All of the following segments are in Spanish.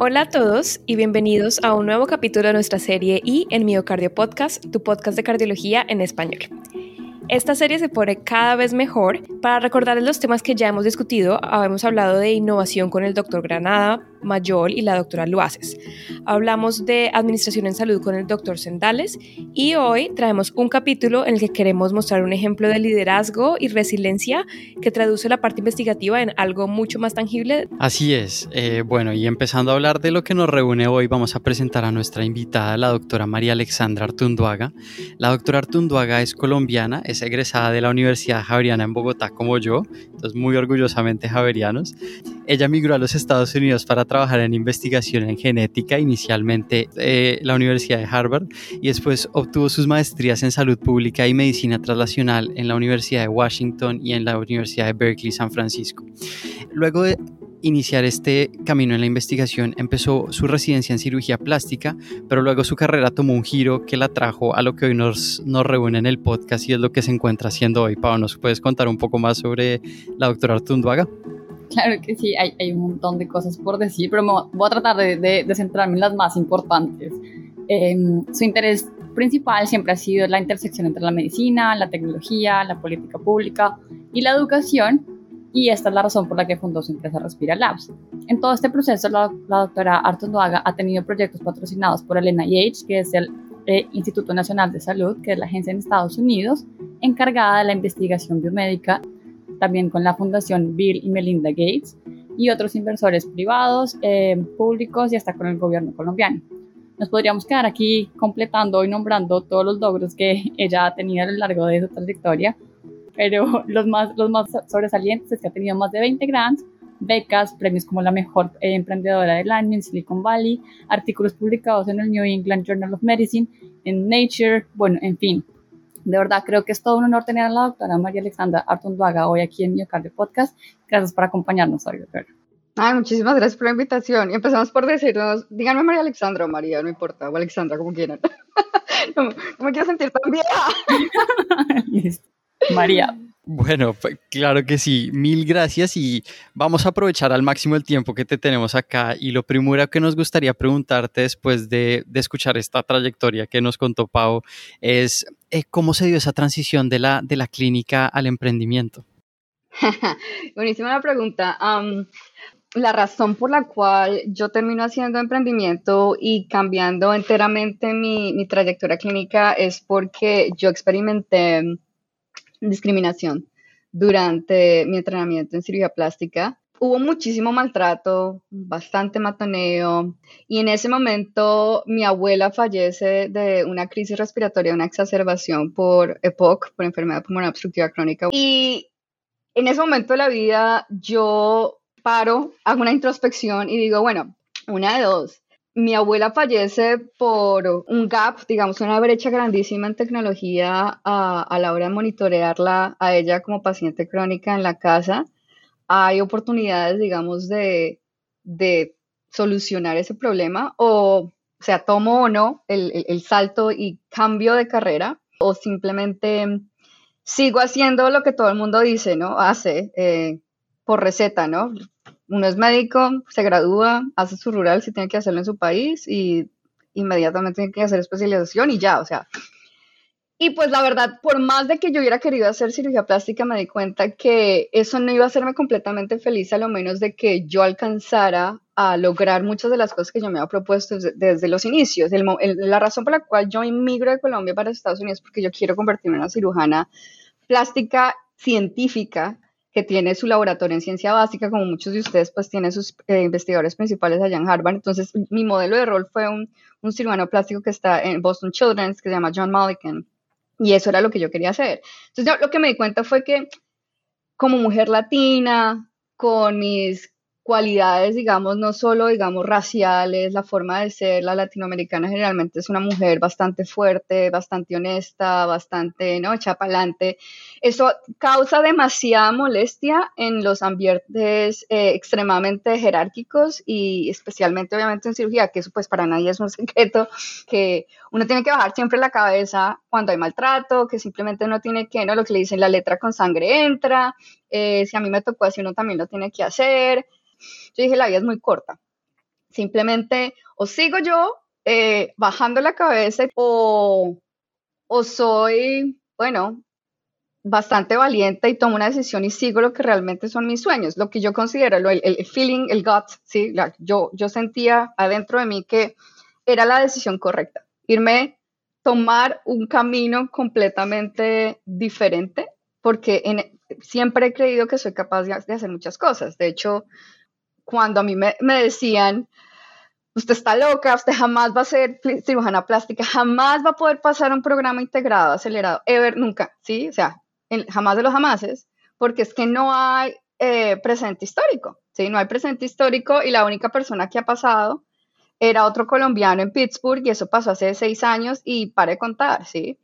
Hola a todos y bienvenidos a un nuevo capítulo de nuestra serie y en Miocardio Podcast, tu podcast de cardiología en español. Esta serie se pone cada vez mejor. Para recordarles los temas que ya hemos discutido, hemos hablado de innovación con el doctor Granada, Mayol y la doctora Luaces. Hablamos de administración en salud con el doctor Sendales y hoy traemos un capítulo en el que queremos mostrar un ejemplo de liderazgo y resiliencia que traduce la parte investigativa en algo mucho más tangible. Así es. Eh, bueno, y empezando a hablar de lo que nos reúne hoy, vamos a presentar a nuestra invitada, la doctora María Alexandra Artunduaga. La doctora Artunduaga es colombiana, es egresada de la Universidad Javeriana en Bogotá como yo, entonces muy orgullosamente javerianos. Ella migró a los Estados Unidos para trabajar en investigación en genética, inicialmente en la Universidad de Harvard, y después obtuvo sus maestrías en salud pública y medicina translacional en la Universidad de Washington y en la Universidad de Berkeley, San Francisco. Luego de iniciar este camino en la investigación, empezó su residencia en cirugía plástica, pero luego su carrera tomó un giro que la trajo a lo que hoy nos, nos reúne en el podcast y es lo que se encuentra haciendo hoy. Pau, ¿nos puedes contar un poco más sobre la doctora Artunduaga? Claro que sí, hay, hay, un montón de cosas por decir, pero voy a tratar de, centrarme en las más importantes. Em, su interés principal siempre ha sido la intersección entre la medicina, la tecnología, la política pública y la educación, y esta es la razón por la que fundó su empresa Respira Labs. En todo este proceso, la, doctora Artunduaga ha tenido proyectos patrocinados por el NIH, que es el eh, Instituto Nacional de Salud, que es la agencia en Estados Unidos encargada de la investigación biomédica, también con la Fundación Bill y Melinda Gates y otros inversores privados, eh, públicos y hasta con el gobierno colombiano. Nos podríamos quedar aquí completando y nombrando todos los logros que ella ha tenido a lo largo de su trayectoria, pero los más, los más sobresalientes es que ha tenido más de 20 grants, becas, premios como la mejor eh, emprendedora del año en Silicon Valley, artículos publicados en el New England Journal of Medicine, en Nature, bueno, en fin. De verdad, creo que es todo un honor tener a la doctora María Alexandra Artunduaga hoy aquí en Miocardio Podcast. Gracias por acompañarnos hoy, doctora. Ay, muchísimas gracias por la invitación. Y empezamos por decirnos, díganme María Alexandra o María, no importa, o Alexandra, como quieran. no, no, me quiero sentir tan vieja. Listo. María. Bueno, pues, claro que sí, mil gracias y vamos a aprovechar al máximo el tiempo que te tenemos acá y lo primero que nos gustaría preguntarte después de, escuchar esta trayectoria que nos contó Pau es eh, cómo se dio esa transición de la, de la clínica al emprendimiento. Buenísima la pregunta. la razón por la cual yo termino haciendo emprendimiento y cambiando enteramente mi, mi trayectoria clínica es porque yo experimenté discriminación durante mi entrenamiento en cirugía plástica. Hubo muchísimo maltrato, bastante matoneo, y en ese momento mi abuela fallece de una crisis respiratoria, una exacerbación por EPOC, por enfermedad pulmonar obstructiva crónica. Y en ese momento de la vida yo paro, hago una introspección y digo, bueno, una de dos, mi abuela fallece por un gap, digamos, una brecha grandísima en tecnología a, la hora de monitorearla a ella como paciente crónica en la casa. Hay oportunidades, digamos, de, solucionar ese problema o, o sea, tomo o no el, salto y cambio de carrera o simplemente sigo haciendo lo que todo el mundo dice, ¿no? Hace eh, por receta, ¿no? Uno es médico, se gradúa, hace su rural si tiene que hacerlo en su país y inmediatamente tiene que hacer especialización y ya, o sea. Y pues la verdad, por más de que yo hubiera querido hacer cirugía plástica, me di cuenta que eso no iba a hacerme completamente feliz, a lo menos de que yo alcanzara a lograr muchas de las cosas que yo me había propuesto desde, los inicios. la razón por la cual yo inmigro de Colombia para Estados Unidos es porque yo quiero convertirme en una cirujana plástica científica que tiene su laboratorio en ciencia básica, como muchos de ustedes, pues tiene sus eh, investigadores principales allá en Harvard. Entonces, mi modelo de rol fue un, cirujano plástico que está en Boston Children's, que se llama John Mulliken, y eso era lo que yo quería hacer. Entonces, yo, lo que me di cuenta fue que como mujer latina, con mis cualidades, digamos, no solo, digamos, raciales, la forma de ser, la latinoamericana generalmente es una mujer bastante fuerte, bastante honesta, bastante, ¿no?, echa adelante. Eso causa demasiada molestia en los ambientes eh, extremadamente jerárquicos y especialmente, obviamente, en cirugía, que eso pues para nadie es un secreto, que uno tiene que bajar siempre la cabeza cuando hay maltrato, que simplemente uno tiene que, ¿no?, lo que le dicen, la letra con sangre entra, eh, si a mí me tocó así, uno también lo tiene que hacer, yo dije, la vida es muy corta. Simplemente o sigo yo eh, bajando la cabeza o, o soy, bueno, bastante valiente y tomo una decisión y sigo lo que realmente son mis sueños, lo que yo considero el, el feeling, el gut, ¿sí? yo, yo sentía adentro de mí que era la decisión correcta, irme, tomar un camino completamente diferente, porque en, siempre he creído que soy capaz de, hacer muchas cosas. De hecho, cuando a mí me, me decían, usted está loca, usted jamás va a ser cirujana plástica, jamás va a poder pasar un programa integrado, acelerado, ever, nunca, ¿sí? O sea, jamás de los jamases, porque es que no hay eh, presente histórico, ¿sí? No hay presente histórico y la única persona que ha pasado era otro colombiano en Pittsburgh y eso pasó hace seis años y para de contar, ¿sí?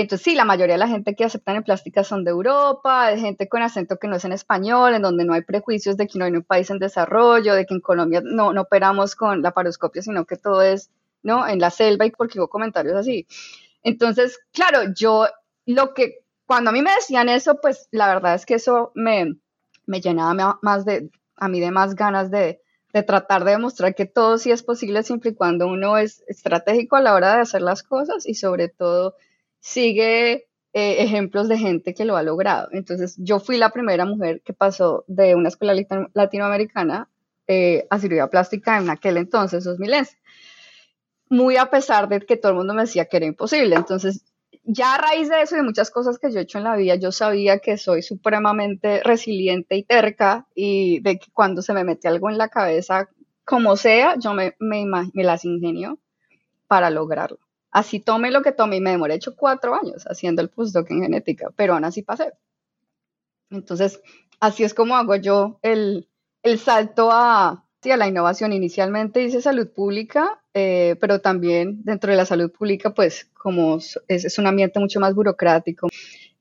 Entonces, sí, la mayoría de la gente que aceptan en plástica son de Europa, de gente con acento que no es en español, en donde no hay prejuicios de que no hay un país en desarrollo, de que en Colombia no, no operamos con la paroscopia, sino que todo es, ¿no? En la selva y porque hubo comentarios así. Entonces, claro, yo lo que, cuando a mí me decían eso, pues la verdad es que eso me, me llenaba más de, a mí de más ganas de, de tratar de demostrar que todo sí es posible siempre y cuando uno es estratégico a la hora de hacer las cosas y sobre todo sigue eh, ejemplos de gente que lo ha logrado. Entonces, yo fui la primera mujer que pasó de una escuela latinoamericana eh, a cirugía plástica en aquel entonces, 2011. Muy a pesar de que todo el mundo me decía que era imposible. Entonces, ya a raíz de eso y de muchas cosas que yo he hecho en la vida, yo sabía que soy supremamente resiliente y terca y de que cuando se me mete algo en la cabeza, como sea, yo me, me, me las ingenio para lograrlo. Así tome lo que tome y me demoré hecho cuatro años haciendo el postdoc en genética, pero aún así pasé. Entonces, así es como hago yo el, el salto a, a la innovación. Inicialmente hice salud pública, eh, pero también dentro de la salud pública, pues como es, es un ambiente mucho más burocrático,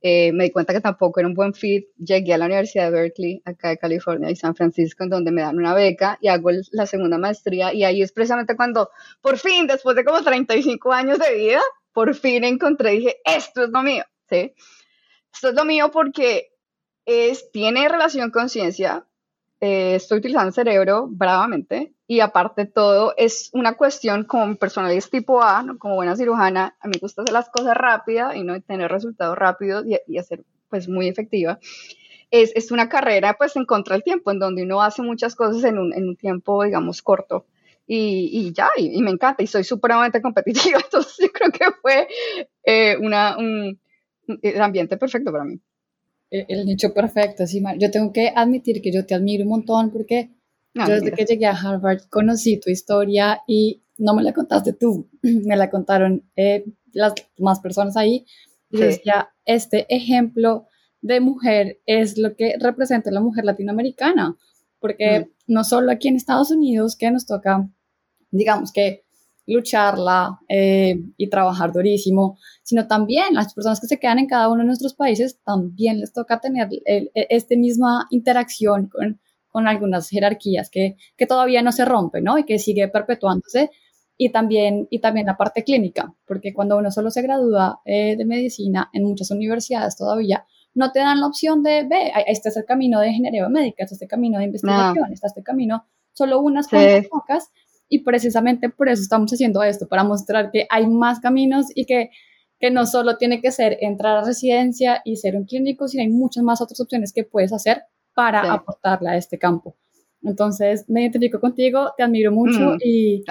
eh, me di cuenta que tampoco era un buen fit. Llegué a la Universidad de Berkeley, acá de California y San Francisco, en donde me dan una beca y hago la segunda maestría. Y ahí es precisamente cuando, por fin, después de como 35 años de vida, por fin encontré, dije, esto es lo mío, ¿sí? Esto es lo mío porque es, tiene relación con ciencia, eh, estoy utilizando cerebro bravamente y aparte todo es una cuestión como personalidad tipo A, ¿no? como buena cirujana, a mí me gusta hacer las cosas rápidas y no tener resultados rápidos y, hacer pues muy efectiva. Es, es, una carrera pues en contra del tiempo, en donde uno hace muchas cosas en un, en un tiempo, digamos, corto. Y, y ya, y, me encanta, y soy supremamente competitiva, entonces yo creo que fue eh, un, ambiente perfecto para mí. Eh, el nicho perfecto, sí, yo tengo que admitir que yo te admiro un montón porque yo desde que llegué a Harvard conocí tu historia y no me la contaste tú, me la contaron eh, las más personas ahí. Y yo decía, este ejemplo de mujer es lo que representa la mujer latinoamericana, porque no solo aquí en Estados Unidos que nos toca, digamos que lucharla eh, y trabajar durísimo, sino también las personas que se quedan en cada uno de nuestros países, también les toca tener esta misma interacción con, con algunas jerarquías que, que, todavía no se rompen, ¿no? Y que sigue perpetuándose. Y también, y también la parte clínica, porque cuando uno solo se gradúa eh, de medicina en muchas universidades todavía, no te dan la opción de, ve, este es el camino de ingeniería médica, este es el camino de investigación, este es el camino, solo unas pocas, y precisamente por eso estamos haciendo esto, para mostrar que hay más caminos y que, que no solo tiene que ser entrar a residencia y ser un clínico, sino hay muchas más otras opciones que puedes hacer para aportarle a este campo. Entonces, me identifico contigo, te admiro mucho mm, y,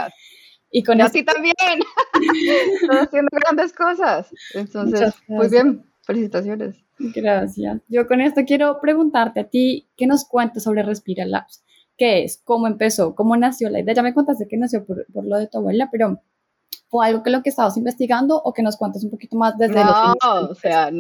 y con a ti también. Estás haciendo grandes cosas. Entonces, muy bien, felicitaciones. Gracias. Yo con esto quiero preguntarte a ti, ¿qué nos cuentas sobre Respira Labs? Qué es, cómo empezó, cómo nació la idea. Ya me contaste que nació por, por lo de tu abuela, pero ¿fue algo que lo que estabas investigando o que nos cuentas un poquito más desde no, o sea,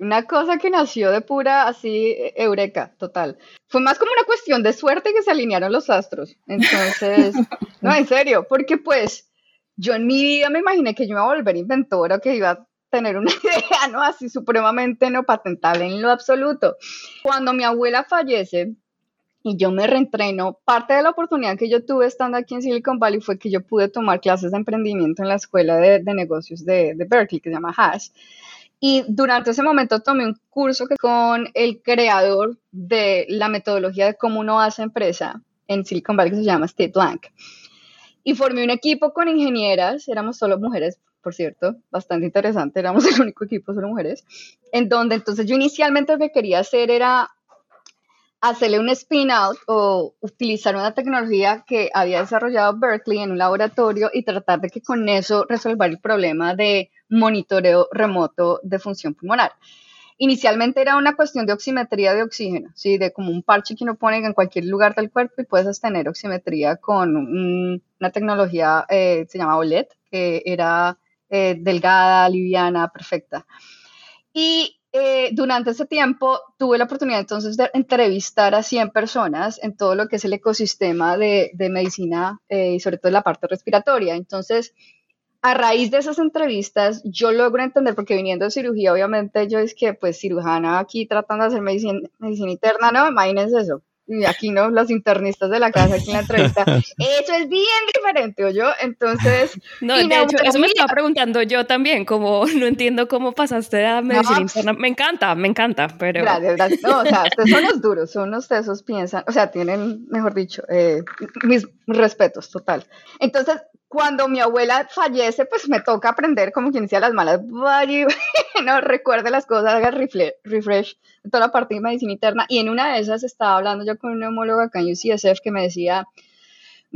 una cosa que nació de pura así eureka, total. Fue más como una cuestión de suerte que se alinearon los astros. Entonces, no, en serio, porque pues yo en mi vida me imaginé que yo iba a volver inventora, que iba a tener una idea, ¿no? Así supremamente no patentable en lo absoluto. Cuando mi abuela fallece, y yo me reentreno. Parte de la oportunidad que yo tuve estando aquí en Silicon Valley fue que yo pude tomar clases de emprendimiento en la escuela de, negocios de, Berkeley, que se llama Hash. Y durante ese momento tomé un curso que con el creador de la metodología de cómo uno hace empresa en Silicon Valley, que se llama Steve Blank. y formé un equipo con ingenieras, éramos solo mujeres, por cierto, bastante interesante, éramos el único equipo solo mujeres, en donde entonces yo inicialmente lo que quería hacer era hacerle un spin-out o utilizar una tecnología que había desarrollado Berkeley en un laboratorio y tratar de que con eso resolver el problema de monitoreo remoto de función pulmonar. Inicialmente era una cuestión de oximetría de oxígeno, ¿sí? de como un parche que uno pone en cualquier lugar del cuerpo y puedes tener oximetría con una tecnología, eh, se llama OLED, que era eh, delgada, liviana, perfecta. Y eh, durante ese tiempo tuve la oportunidad entonces de entrevistar a 100 personas en todo lo que es el ecosistema de, medicina eh, y sobre todo la parte respiratoria. Entonces, a raíz de esas entrevistas, yo logro entender, porque viniendo de cirugía, obviamente yo es que, pues, cirujana aquí tratando de hacer medicina, medicina interna, ¿no? Imagínense eso aquí no, los internistas de la casa aquí en la entrevista, eso es bien diferente, ¿o yo? Entonces... No, de hecho, eso me estaba preguntando yo también, como no entiendo cómo pasaste a medicina interna. Me encanta, me encanta, pero... Gracias, gracias. No, o sea, ustedes son los duros, son los tesos, piensan, o sea, tienen, mejor dicho, eh, mis respetos, total. Entonces, cuando mi abuela fallece, pues me toca aprender como quien decía las malas, no recuerde las cosas, haga refresh de toda la parte de medicina interna. Y en una de esas estaba hablando yo con un neumólogo acá en UCSF que me decía,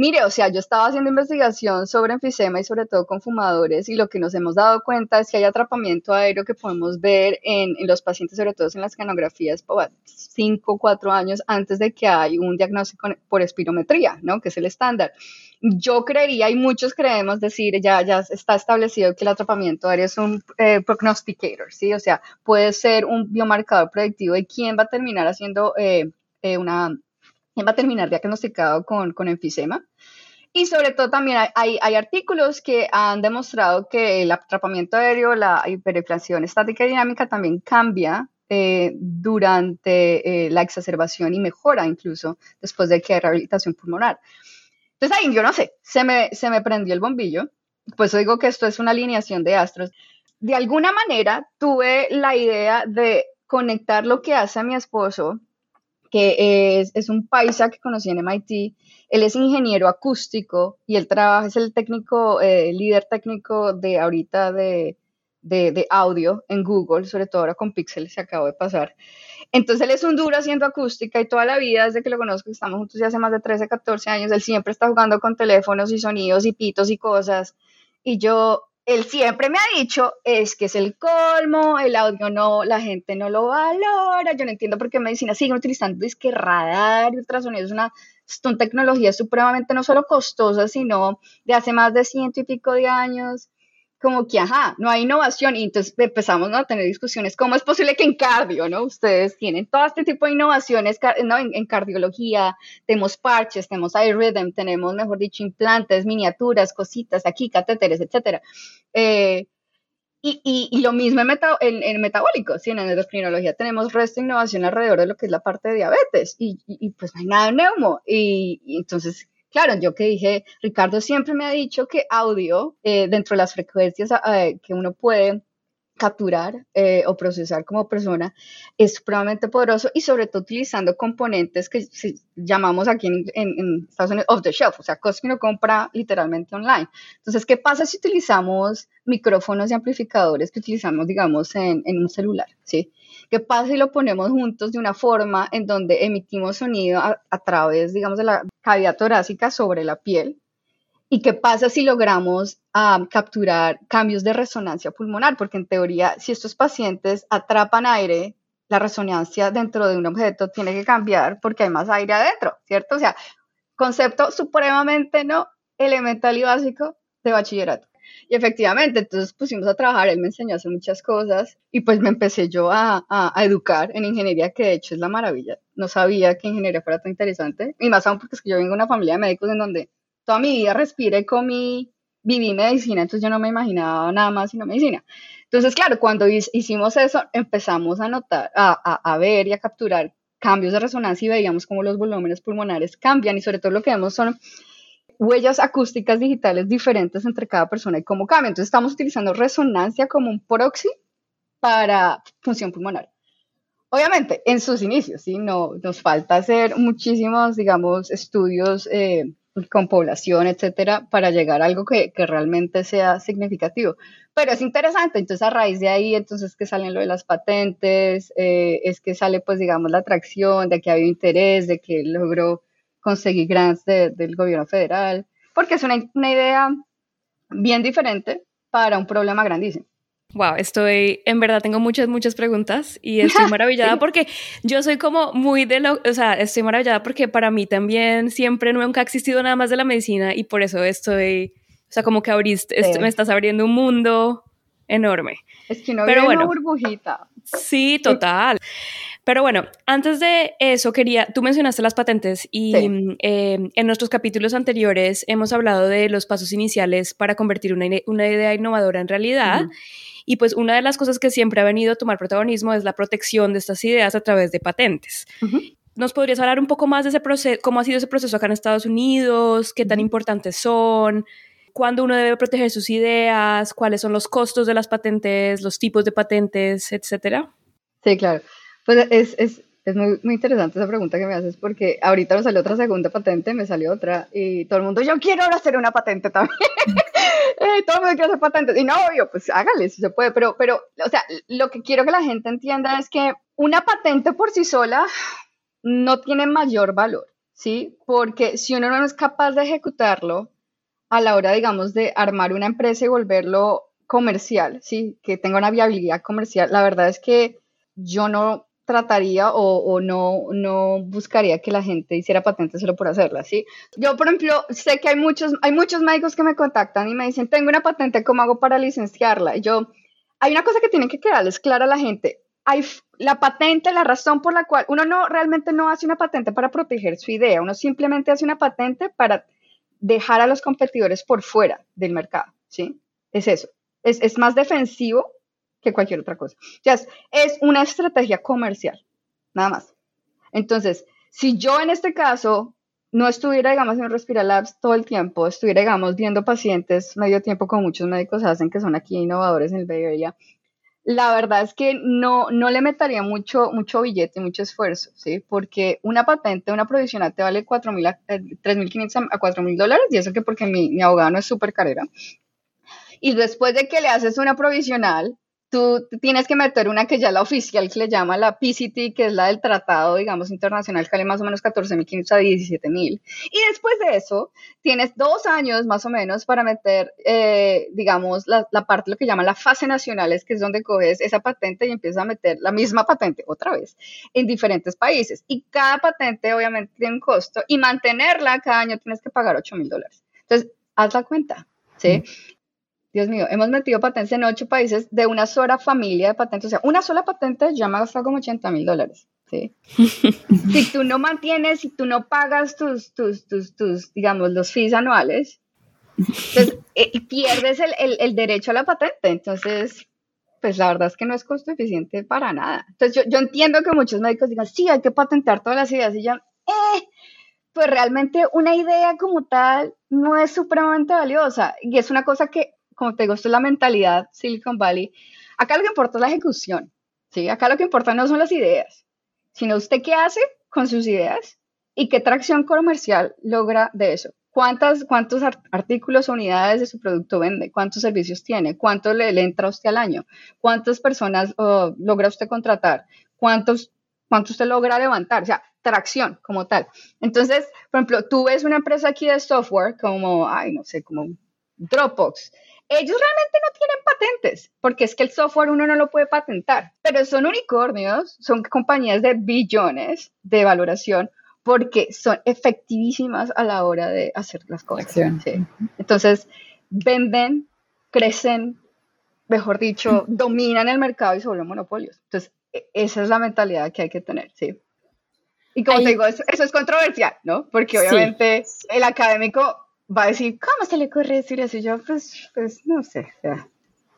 Mire, o sea, yo estaba haciendo investigación sobre enfisema y sobre todo con fumadores y lo que nos hemos dado cuenta es que hay atrapamiento aéreo que podemos ver en, los pacientes, sobre todo en las canografías, 5 o 4 años antes de que hay un diagnóstico por espirometría, ¿no? Que es el estándar. Yo creería, y muchos creemos decir, ya, ya está establecido que el atrapamiento aéreo es un eh, prognosticator, ¿sí? O sea, puede ser un biomarcador predictivo de quién va a terminar haciendo eh, eh, una va a terminar diagnosticado con, con enfisema. Y sobre todo también hay, hay, artículos que han demostrado que el atrapamiento aéreo, la hiperinflación estática y dinámica también cambia eh, durante eh, la exacerbación y mejora incluso después de que hay rehabilitación pulmonar. Entonces ahí yo no sé, se me, se me prendió el bombillo, pues digo que esto es una alineación de astros. De alguna manera tuve la idea de conectar lo que hace mi esposo que es, es, un paisa que conocí en MIT. Él es ingeniero acústico y él trabaja, es el técnico, eh, líder técnico de ahorita de, de, de, audio en Google, sobre todo ahora con Pixel, se acabó de pasar. Entonces él es un duro haciendo acústica y toda la vida, desde que lo conozco, estamos juntos ya hace más de 13, 14 años, él siempre está jugando con teléfonos y sonidos y pitos y cosas. Y yo él siempre me ha dicho, es que es el colmo, el audio no, la gente no lo valora, yo no entiendo por qué medicina siguen utilizando disque radar. Y ultrasonido, es una, son tecnologías supremamente no solo costosas, sino de hace más de ciento y pico de años, como que, ajá, no hay innovación y entonces empezamos a tener discusiones, ¿cómo es posible que en cardio, ¿no? Ustedes tienen todo este tipo de innovaciones, ¿no? En, cardiología, tenemos parches, tenemos iRhythm, tenemos, mejor dicho, implantes, miniaturas, cositas, aquí, catéteres, etcétera. Eh, y, y, lo mismo en, en, metabólicos, ¿sí? en endocrinología tenemos resto de innovación alrededor de lo que es la parte de diabetes y, y pues no hay nada de neumo. y entonces Claro, yo que dije, Ricardo siempre me ha dicho que audio, eh, dentro de las frecuencias eh, que uno puede capturar eh, o procesar como persona es supremamente poderoso y sobre todo utilizando componentes que llamamos aquí en, Estados Unidos off the shelf, o sea, cosas que uno compra literalmente online. Entonces, ¿qué pasa si utilizamos micrófonos y amplificadores que utilizamos, digamos, en, en un celular? ¿sí? ¿Qué pasa si lo ponemos juntos de una forma en donde emitimos sonido a, través, digamos, de la cavidad torácica sobre la piel? ¿Y qué pasa si logramos capturar cambios de resonancia pulmonar? Porque en teoría, si estos pacientes atrapan aire, la resonancia dentro de un objeto tiene que cambiar porque hay más aire adentro, ¿cierto? O sea, concepto supremamente no elemental y básico de bachillerato. Y efectivamente, entonces pusimos a trabajar, él me enseñó a hacer muchas cosas y pues me empecé yo a, a, educar en ingeniería, que de hecho es la maravilla. No sabía que ingeniería fuera tan interesante, y más aún porque es que yo vengo de una familia de médicos en donde toda mi vida respiré, comí, viví medicina, entonces yo no me imaginaba nada más sino medicina. Entonces, claro, cuando hicimos eso, empezamos a notar, a, ver y a capturar cambios de resonancia y veíamos cómo los volúmenes pulmonares cambian y sobre todo lo que vemos son huellas acústicas digitales diferentes entre cada persona y cómo cambia. Entonces estamos utilizando resonancia como un proxy para función pulmonar. Obviamente, en sus inicios, ¿sí? No, nos falta hacer muchísimos, digamos, estudios eh, con población, etcétera, para llegar a algo que, que, realmente sea significativo. Pero es interesante, entonces a raíz de ahí, entonces que salen lo de las patentes, eh, es que sale, pues, digamos, la atracción de que había interés, de que logró conseguir grants del gobierno federal, porque es una, una idea bien diferente para un problema grandísimo. Wow, estoy, en verdad tengo muchas, muchas preguntas y estoy maravillada porque yo soy como muy de lo, o sea, estoy maravillada porque para mí también siempre nunca ha existido nada más de la medicina y por eso estoy, o sea, como que abriste, me estás abriendo un mundo enorme. Es que no Pero bueno, una burbujita. Sí, total. Pero bueno, antes de eso quería, tú mencionaste las patentes y em, en nuestros capítulos anteriores hemos hablado de los pasos iniciales para convertir una, una idea innovadora en realidad. Y pues una de las cosas que siempre ha venido a tomar protagonismo es la protección de estas ideas a través de patentes. ¿Nos podrías hablar un poco más de ese proceso, cómo ha sido ese proceso acá en Estados Unidos, qué tan importantes son, cuándo uno debe proteger sus ideas, cuáles son los costos de las patentes, los tipos de patentes, etcétera? Sí, claro. Pues es, es, es muy, muy, interesante esa pregunta que me haces porque ahorita me salió otra segunda patente, me salió otra y todo el mundo, yo quiero ahora hacer una patente también. eh, todo el mundo quiere hacer patentes. Y no, yo, pues hágale si se puede. Pero, pero, o sea, lo que quiero que la gente entienda es que una patente por sí sola no tiene mayor valor, ¿sí? Porque si uno no es capaz de ejecutarlo a la hora, digamos, de armar una empresa y volverlo comercial, ¿sí? Que tenga una viabilidad comercial, la verdad es que yo no trataría o, no, no buscaría que la gente hiciera patentes solo por hacerla, ¿sí? Yo, por ejemplo, sé que hay muchos, hay muchos médicos que me contactan y me dicen, tengo una patente, ¿cómo hago para licenciarla? Y yo, hay una cosa que tienen que quedarles clara a la gente. Hay la patente, la razón por la cual uno no realmente no hace una patente para proteger su idea, uno simplemente hace una patente para dejar a los competidores por fuera del mercado, ¿sí? Es eso. Es, es más defensivo que cualquier otra cosa. Ya es, es una estrategia comercial, nada más. Entonces, si yo en este caso no estuviera, digamos, en Respira Labs todo el tiempo, estuviera, digamos, viendo pacientes medio tiempo como muchos médicos hacen, que son aquí innovadores en el Bay Area, la verdad es que no, no le metería mucho, mucho billete, mucho esfuerzo, ¿sí? Porque una patente, una provisional te vale 4.000 3.500 a 4.000 dólares, y eso que porque mi, mi abogado no es súper carrera. Y después de que le haces una provisional, tú tienes que meter una que ya la oficial, que le llama la PCT, que es la del tratado, digamos, internacional, que vale más o menos 14.500 a 17.000. Y después de eso, tienes dos años más o menos para meter, eh, digamos, la, parte, lo que llama la fase nacionales, que es donde coges esa patente y empiezas a meter la misma patente otra vez en diferentes países. Y cada patente obviamente tiene un costo y mantenerla cada año tienes que pagar 8.000 dólares. Entonces, haz la cuenta. ¿sí? Dios mío, hemos metido patentes en ocho países de una sola familia de patentes. O sea, una sola patente ya me ha gastado como 80 mil dólares. ¿sí? si tú no mantienes, si tú no pagas tus, tus, tus, tus digamos, los fees anuales, pues eh, pierdes el, el, el, derecho a la patente. Entonces, pues la verdad es que no es costo eficiente para nada. Entonces, yo, yo entiendo que muchos médicos digan, sí, hay que patentar todas las ideas y ya, eh, pues realmente una idea como tal no es supremamente valiosa y es una cosa que como te digo, esto es la mentalidad Silicon Valley. Acá lo que importa es la ejecución, ¿sí? Acá lo que importa no son las ideas, sino usted qué hace con sus ideas y qué tracción comercial logra de eso. ¿Cuántas, ¿Cuántos artículos o unidades de su producto vende? ¿Cuántos servicios tiene? ¿Cuánto le, entra a usted al año? ¿Cuántas personas logra usted contratar? ¿Cuántos, ¿Cuánto usted logra levantar? O sea, tracción como tal. Entonces, por ejemplo, tú ves una empresa aquí de software como, ay, no sé, como Dropbox, ellos realmente no tienen patentes, porque es que el software uno no lo puede patentar, pero son unicornios, son compañías de billones de valoración, porque son efectivísimas a la hora de hacer las cosas. Entonces, venden, crecen, mejor dicho, dominan el mercado y se vuelven monopolios. Entonces, e, esa es la mentalidad que hay que tener, ¿sí? Y como te digo, eso, es controversial, ¿no? Porque obviamente el académico va a decir, ¿cómo se le ocurre decir eso? Y yo, pues, pues no sé.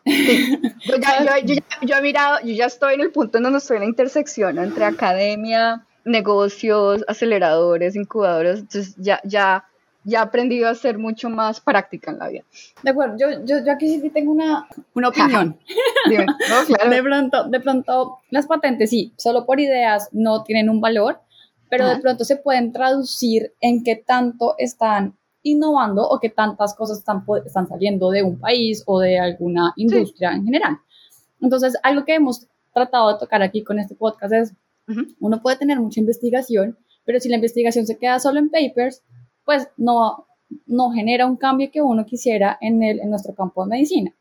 Yo, ya, yo, yo, he mirado, yo ya estoy en el punto en donde estoy en la intersección entre academia, negocios, aceleradores, incubadores, entonces ya, ya, ya he aprendido a ser mucho más práctica en la vida. De acuerdo, yo, yo, yo aquí sí tengo una, una opinión. de, pronto, de pronto, las patentes sí, solo por ideas no tienen un valor, pero de pronto se pueden traducir en qué tanto están innovando o qué tantas cosas están, están saliendo de un país o de alguna industria en general. Entonces, algo que hemos tratado de tocar aquí con este podcast es, uno puede tener mucha investigación, pero si la investigación se queda solo en papers, pues no, no genera un cambio que uno quisiera en, el, en nuestro campo de medicina.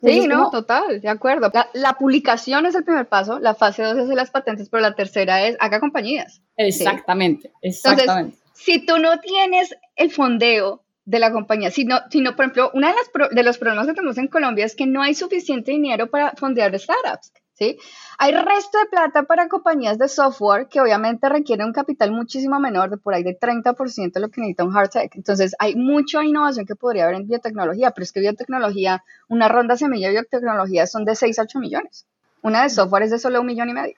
sí, no, total, de acuerdo. La, publicación es el primer paso, la fase 2 es las patentes, pero la tercera es haga compañías. Exactamente, exactamente. Si tú no tienes el fondeo de la compañía, sino, sino por ejemplo, uno de, las de los problemas que tenemos en Colombia es que no hay suficiente dinero para fondear startups. ¿Sí? Hay resto de plata para compañías de software que obviamente requieren un capital muchísimo menor, de por ahí de 30% de lo que necesita un hard tech. Entonces, hay mucha innovación que podría haber en biotecnología, pero es que biotecnología, una ronda semilla de biotecnología son de 6 a 8 millones. Una de software es de solo un millón y medio.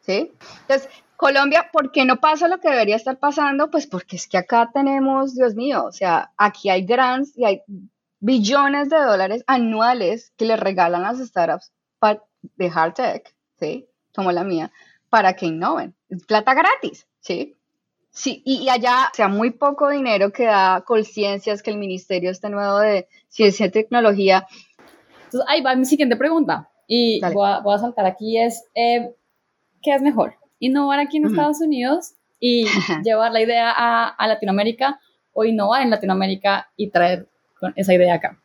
¿Sí? Entonces, Colombia, ¿por qué no pasa lo que debería estar pasando? Pues porque es que acá tenemos, Dios mío, o sea, aquí hay grants y hay billones de dólares anuales que le regalan las startups de hard tech, ¿sí? Como la mía, para que innoven. Es plata gratis, ¿sí? Sí, y, allá, o sea, muy poco dinero que da Colciencias, que el ministerio este nuevo de Ciencia y Tecnología. Entonces, ahí va mi siguiente pregunta. Y voy a, saltar aquí, es, eh, ¿qué es mejor? Innovar aquí en Estados Unidos y llevar la idea a, Latinoamérica o innovar en Latinoamérica y traer esa idea acá.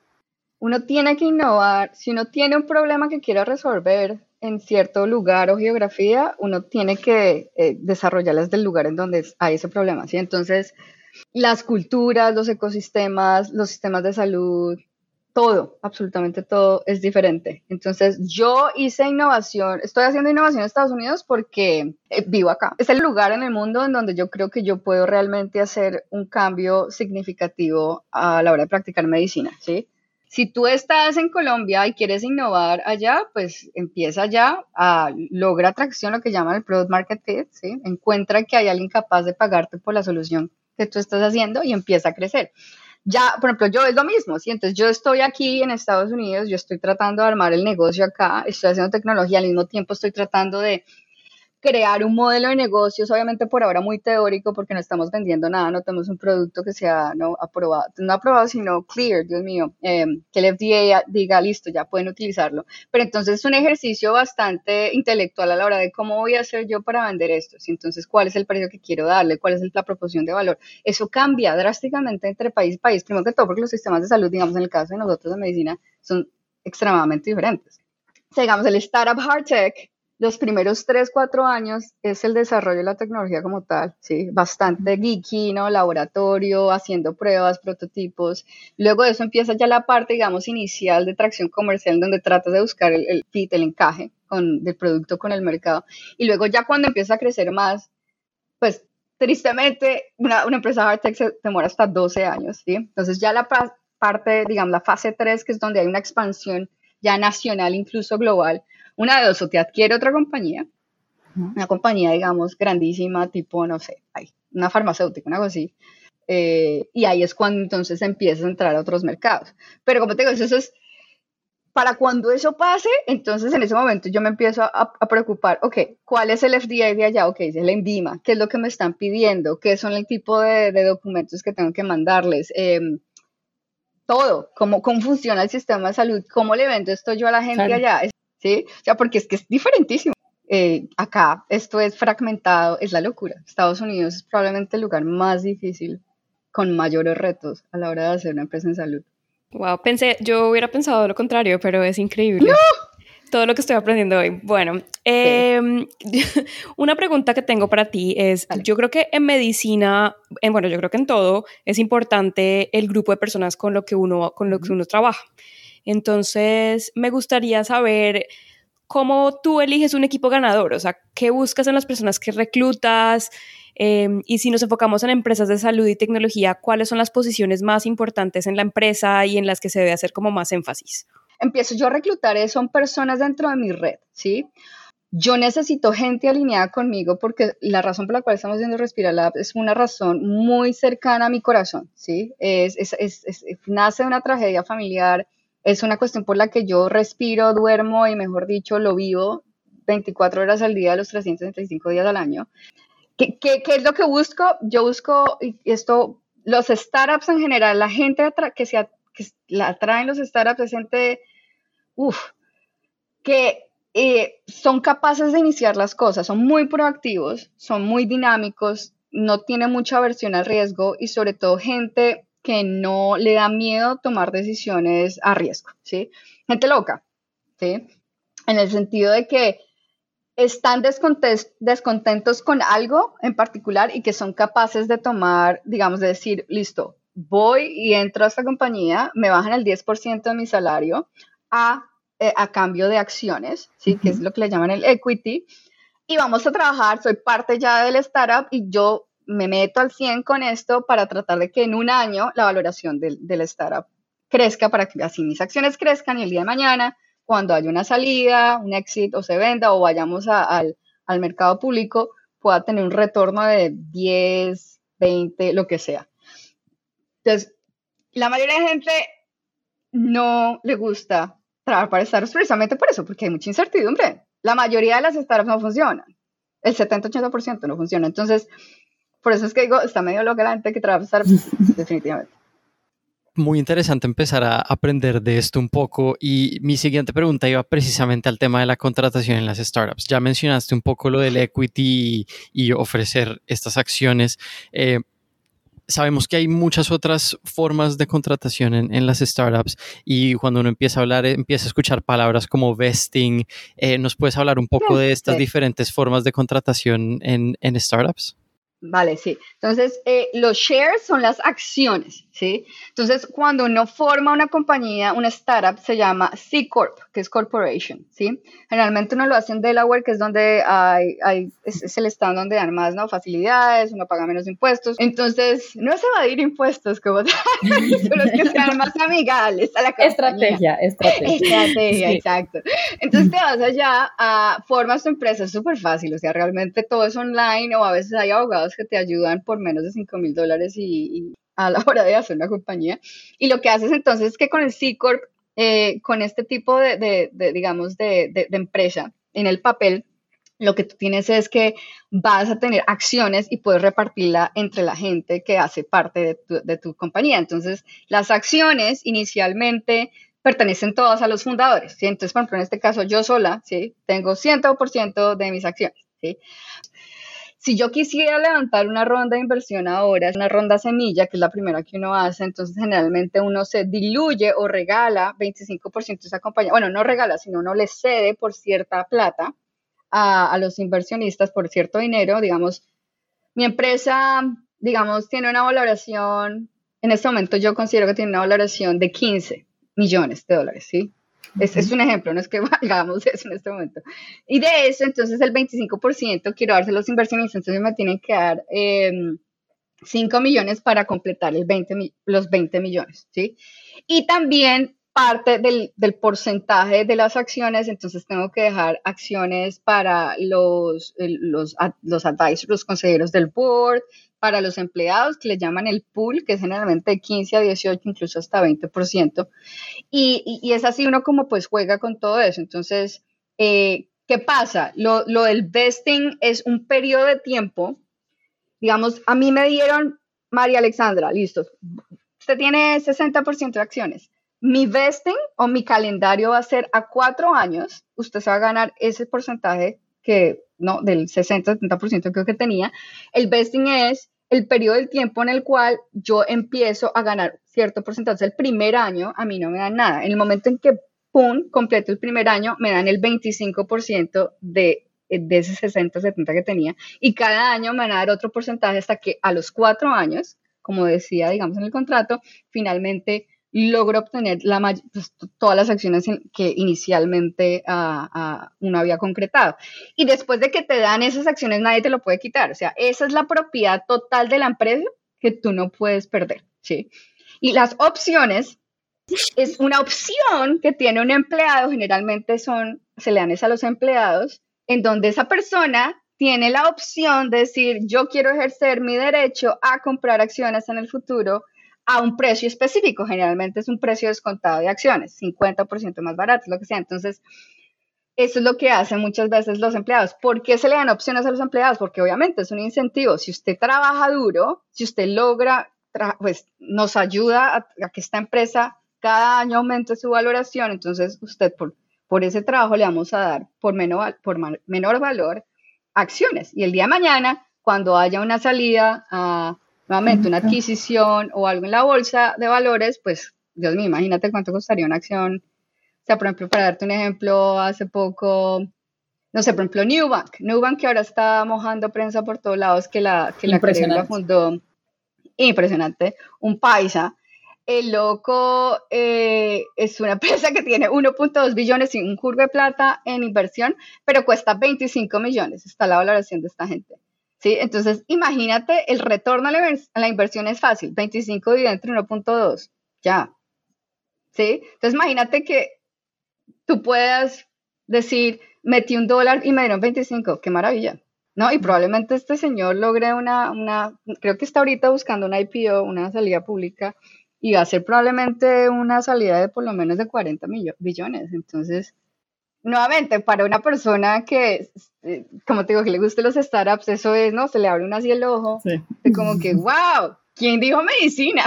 Uno tiene que innovar, si uno tiene un problema que quiera resolver en cierto lugar o geografía, uno tiene que eh, desarrollarlas del lugar en donde hay ese problema. ¿sí? Entonces, las culturas, los ecosistemas, los sistemas de salud, todo, absolutamente todo es diferente. Entonces, yo hice innovación, estoy haciendo innovación en Estados Unidos porque eh, vivo acá. Es el lugar en el mundo en donde yo creo que yo puedo realmente hacer un cambio significativo a la hora de practicar medicina, ¿sí? Si tú estás en Colombia y quieres innovar allá, pues empieza ya a lograr atracción, lo que llaman el Product Market Fit, ¿sí? Encuentra que hay alguien capaz de pagarte por la solución que tú estás haciendo y empieza a crecer ya, por ejemplo, yo es lo mismo, ¿sí? Entonces yo estoy aquí en Estados Unidos, yo estoy tratando de armar el negocio acá, estoy haciendo tecnología, al mismo tiempo estoy tratando de crear un modelo de negocios, obviamente por ahora muy teórico porque no estamos vendiendo nada, no tenemos un producto que sea no aprobado, no aprobado, sino clear, Dios mío, eh, que el FDA diga, listo, ya pueden utilizarlo. Pero entonces es un ejercicio bastante intelectual a la hora de cómo voy a hacer yo para vender esto, entonces cuál es el precio que quiero darle, cuál es la proporción de valor. Eso cambia drásticamente entre país y país, primero que todo porque los sistemas de salud, digamos en el caso de nosotros de medicina, son extremadamente diferentes. digamos, el startup hard tech los primeros 3, 4 años es el desarrollo de la tecnología como tal, ¿sí? Bastante geeky, ¿no? Laboratorio, haciendo pruebas, prototipos. Luego de eso empieza ya la parte, digamos, inicial de tracción comercial, donde tratas de buscar el, fit, el encaje con, del producto con el mercado. Y luego ya cuando empieza a crecer más, pues tristemente una, una empresa hard tech se demora hasta 12 años, ¿sí? Entonces ya la parte, digamos, la fase 3, que es donde hay una expansión ya nacional, incluso global, una de dos, o te adquiere otra compañía, una compañía, digamos, grandísima, tipo, no sé, una farmacéutica, una cosa así, eh, y ahí es cuando entonces empiezas a entrar a otros mercados. Pero como te digo, eso es, para cuando eso pase, entonces en ese momento yo me empiezo a, preocupar, ok, ¿cuál es el FDA de allá? Ok, es el ENVIMA, ¿qué es lo que me están pidiendo? ¿Qué son el tipo de, documentos que tengo que mandarles? Em, todo, cómo, cómo funciona el sistema de salud, cómo le vendo esto yo a la gente allá. ¿Sí? O sea, porque es que es diferentísimo. Eh, acá esto es fragmentado, es la locura. Estados Unidos es probablemente el lugar más difícil, con mayores retos a la hora de hacer una empresa en salud. Wow, pensé, yo hubiera pensado lo contrario, pero es increíble. Todo lo que estoy aprendiendo hoy. Bueno, em, una pregunta que tengo para ti es, yo creo que en medicina, en, bueno, yo creo que en todo es importante el grupo de personas con lo que uno, con lo que uno trabaja. Entonces, me gustaría saber cómo tú eliges un equipo ganador, o sea, qué buscas en las personas que reclutas em, y si nos enfocamos en empresas de salud y tecnología, cuáles son las posiciones más importantes en la empresa y en las que se debe hacer como más énfasis. Empiezo yo a reclutar, eh, son personas dentro de mi red, ¿sí? Yo necesito gente alineada conmigo porque la razón por la cual estamos haciendo Respira Lab es una razón muy cercana a mi corazón, ¿sí? Es, es, es, nace de una tragedia familiar es una cuestión por la que yo respiro, duermo y mejor dicho lo vivo 24 horas al día, los 365 días al año. ¿Qué, qué, qué es lo que busco? Yo busco, esto los startups en general, la gente que, se que la atraen los startups es gente, uff, que eh, son capaces de iniciar las cosas, son muy proactivos, son muy dinámicos, no tienen mucha aversión al riesgo y sobre todo gente que no le da miedo tomar decisiones a riesgo, ¿sí? Gente loca, ¿sí? En el sentido de que están descontentos con algo en particular y que son capaces de tomar, digamos, de decir, listo, voy y entro a esta compañía, me bajan el 10% de mi salario a, eh, a cambio de acciones, ¿sí? Que es lo que le llaman el equity. Y vamos a trabajar, soy parte ya del startup y yo me meto al 100 con esto para tratar de que en un año la valoración del, del startup crezca para que así mis acciones crezcan y el día de mañana cuando haya una salida, un éxito o se venda o vayamos al, al mercado público, pueda tener un retorno de 10, 20, lo que sea. Entonces, la mayoría de gente no le gusta trabajar para startups precisamente por eso, porque hay mucha incertidumbre. La mayoría de las startups no funcionan. El 70-80% no funciona. Entonces, por eso es que digo, está medio loca la gente que trabaja startups, definitivamente muy interesante empezar a aprender de esto un poco y mi siguiente pregunta iba precisamente al tema de la contratación en las startups. Ya mencionaste un poco lo del equity y, ofrecer estas acciones. Eh, sabemos que hay muchas otras formas de contratación en, las startups y cuando uno empieza a hablar, empieza a escuchar palabras como vesting. Eh, ¿Nos puedes hablar un poco de estas diferentes formas de contratación en, en startups? Vale, sí. Entonces, eh, los shares son las acciones, ¿sí? Entonces, cuando uno forma una compañía, una startup, se llama C Corp, que es corporation, ¿sí? Generalmente uno lo hace en Delaware, que es donde hay, hay es, el estado donde dan más, ¿no? Facilidades, uno paga menos impuestos. Entonces, no es evadir impuestos, como son los que sean más amigables a la compañía. Estrategia, estrategia. Estrategia, exacto. Entonces, te vas allá, a, formas tu empresa, es súper fácil, o sea, realmente todo es online o a veces hay abogados que te ayudan por menos de 5 mil dólares y, a la hora de hacer una compañía. Y lo que haces entonces es que con el C Corp, eh, con este tipo de, digamos, de, empresa en el papel, lo que tú tienes es que vas a tener acciones y puedes repartirla entre la gente que hace parte de tu, compañía. Entonces, las acciones inicialmente pertenecen todas a los fundadores. Entonces, por ejemplo, en este caso, yo sola, ¿sí? Tengo 100% de mis acciones, ¿sí? Si yo quisiera levantar una ronda de inversión ahora, es una ronda semilla, que es la primera que uno hace, entonces generalmente uno se diluye o regala 25% de esa compañía. Bueno, no regala, sino uno le cede por cierta plata a, a los inversionistas por cierto dinero. Digamos, mi empresa, digamos, tiene una valoración, en este momento yo considero que tiene una valoración de 15 millones de dólares, ¿sí? Es, es, un ejemplo, no es que valgamos eso en este momento. Y de eso, entonces el 25% quiero darse los inversionistas, entonces me tienen que dar 5 em, millones para completar el 20, los 20 millones, ¿sí? Y también parte del, del, porcentaje de las acciones, entonces tengo que dejar acciones para los, los, los advisors, los consejeros del board, para los empleados, que le llaman el pool, que es generalmente de 15 a 18, incluso hasta 20%. Y, y, es así uno como pues juega con todo eso. Entonces, eh, ¿qué pasa? Lo, lo del vesting es un periodo de tiempo. Digamos, a mí me dieron, María Alexandra, listo, usted tiene 60% de acciones. Mi vesting o mi calendario va a ser a cuatro años. Usted se va a ganar ese porcentaje que ¿no? Del 60-70% creo que tenía. El vesting es el periodo del tiempo en el cual yo empiezo a ganar cierto porcentaje. El primer año a mí no me dan nada. En el momento en que, ¡pum!, completo el primer año, me dan el 25% de, de ese 60-70 que tenía. Y cada año me van a dar otro porcentaje hasta que a los cuatro años, como decía, digamos, en el contrato, finalmente logro obtener pues, todas las acciones que inicialmente ah, uno había concretado. Y después de que te dan esas acciones, nadie te lo puede quitar. O sea, esa es la propiedad total de la empresa que tú no puedes perder. ¿sí? Y las opciones es una opción que tiene un empleado, generalmente son, se le dan a los empleados, en donde esa persona tiene la opción de decir, yo quiero ejercer mi derecho a comprar acciones en el futuro a un precio específico. Generalmente es un precio descontado de acciones, 50% más barato, lo que sea. Entonces, eso es lo que hacen muchas veces los empleados. ¿Por qué se le dan opciones a los empleados? Porque obviamente es un incentivo. Si usted trabaja duro, si usted logra pues, nos ayuda a, que esta empresa cada año aumente su valoración, entonces usted por, por ese trabajo le vamos a dar por menor, por menor valor acciones. Y el día de mañana, cuando haya una salida, a, nuevamente una adquisición o algo en la bolsa de valores, pues, Dios mío, imagínate cuánto costaría una acción. O sea, por ejemplo, para darte un ejemplo, hace poco no sé, por ejemplo, Newbank, Newbank que ahora está mojando prensa por todos lados, que la, que la, la fundó, impresionante, un paisa. El loco eh, es una empresa que tiene 1.2 billones y un curvo de plata en inversión, pero cuesta 25 millones, está la valoración de esta gente. ¿Sí? Entonces, imagínate, el retorno a la, inversión es fácil, 25 dividido entre 1.2, ya. ¿Sí? Entonces, imagínate que tú puedas decir, metí un dólar y me dieron 25, qué maravilla. ¿no? Y probablemente este señor logre una, una, creo que está ahorita buscando una IPO, una salida pública, y va a ser probablemente una salida de por lo menos de 40 billones. Entonces, nuevamente, para una persona que, eh, como te digo, que le guste los startups, eso es, ¿no? Se le abre un así el ojo, de como que, wow, ¿quién dijo medicina?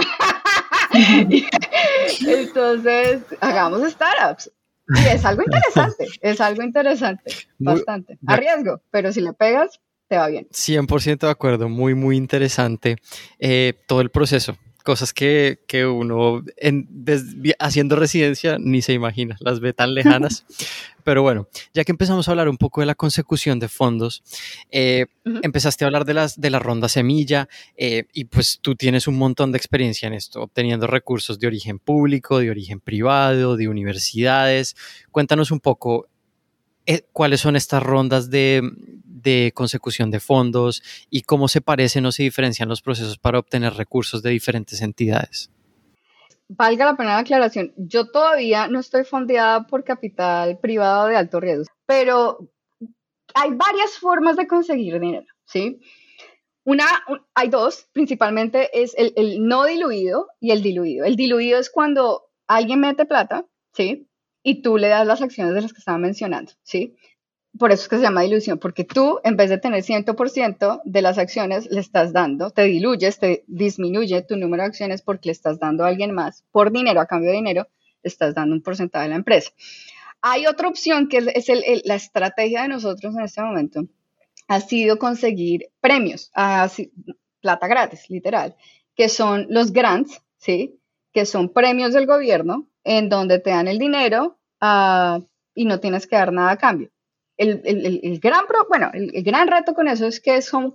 Entonces, hagamos startups. Y es algo interesante, es algo interesante, bastante. A riesgo, pero si le pegas, te va bien. 100% de acuerdo, muy, muy interesante eh, todo el proceso. Cosas que, que uno en, haciendo residencia ni se imagina, las ve tan lejanas. Pero bueno, ya que empezamos a hablar un poco de la consecución de fondos, eh, empezaste a hablar de, las, de la ronda semilla eh, y pues tú tienes un montón de experiencia en esto, obteniendo recursos de origen público, de origen privado, de universidades. Cuéntanos un poco eh, cuáles son estas rondas de, consecución de fondos y cómo se parecen o se diferencian los procesos para obtener recursos de diferentes entidades valga la pena la aclaración, yo todavía no estoy fondeada por capital privado de alto riesgo, pero hay varias formas de conseguir dinero, ¿sí? Una, hay dos, principalmente es el, no diluido y el diluido. El diluido es cuando alguien mete plata, ¿sí? Y tú le das las acciones de las que estaba mencionando, ¿sí? por eso es que se llama dilución, porque tú en vez de tener 100% de las acciones le estás dando, te diluyes, te disminuye tu número de acciones porque le estás dando a alguien más por dinero, a cambio de dinero, estás dando un porcentaje de la empresa. Hay otra opción que es, la estrategia de nosotros en este momento, ha sido conseguir premios, así, plata gratis, literal, que son los grants, ¿sí? Que son premios del gobierno en donde te dan el dinero ah, y no tienes que dar nada a cambio el, gran, bueno, el, gran reto con eso es que son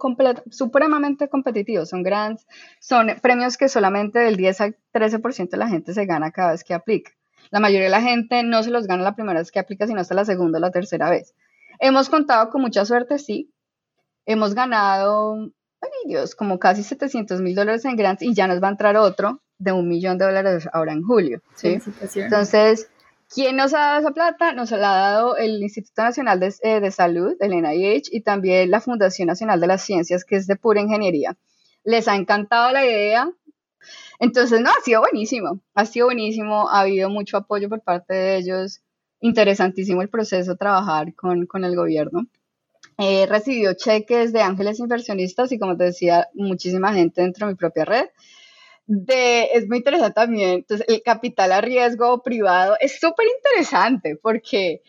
supremamente competitivos, son grandes, son premios que solamente del 10 al 13% de la gente se gana cada vez que aplica. La mayoría de la gente no se los gana la primera vez que aplica, sino hasta la segunda o la tercera vez. Hemos contado con mucha suerte, sí. Hemos ganado, ay Dios, como casi 700 mil dólares en grants y ya nos va a entrar otro de un millón de dólares ahora en julio. ¿sí? Entonces, ¿Quién nos ha dado esa plata? Nos la ha dado el Instituto Nacional de, eh, Salud, el NIH, y también la Fundación Nacional de las Ciencias, que es de pura ingeniería. Les ha encantado la idea. Entonces, no, ha sido buenísimo, ha sido buenísimo, ha habido mucho apoyo por parte de ellos, interesantísimo el proceso de trabajar con, con el gobierno. He recibido cheques de ángeles inversionistas y como te decía, muchísima gente dentro de mi propia red de, es muy interesante también, entonces el capital a riesgo privado es súper interesante porque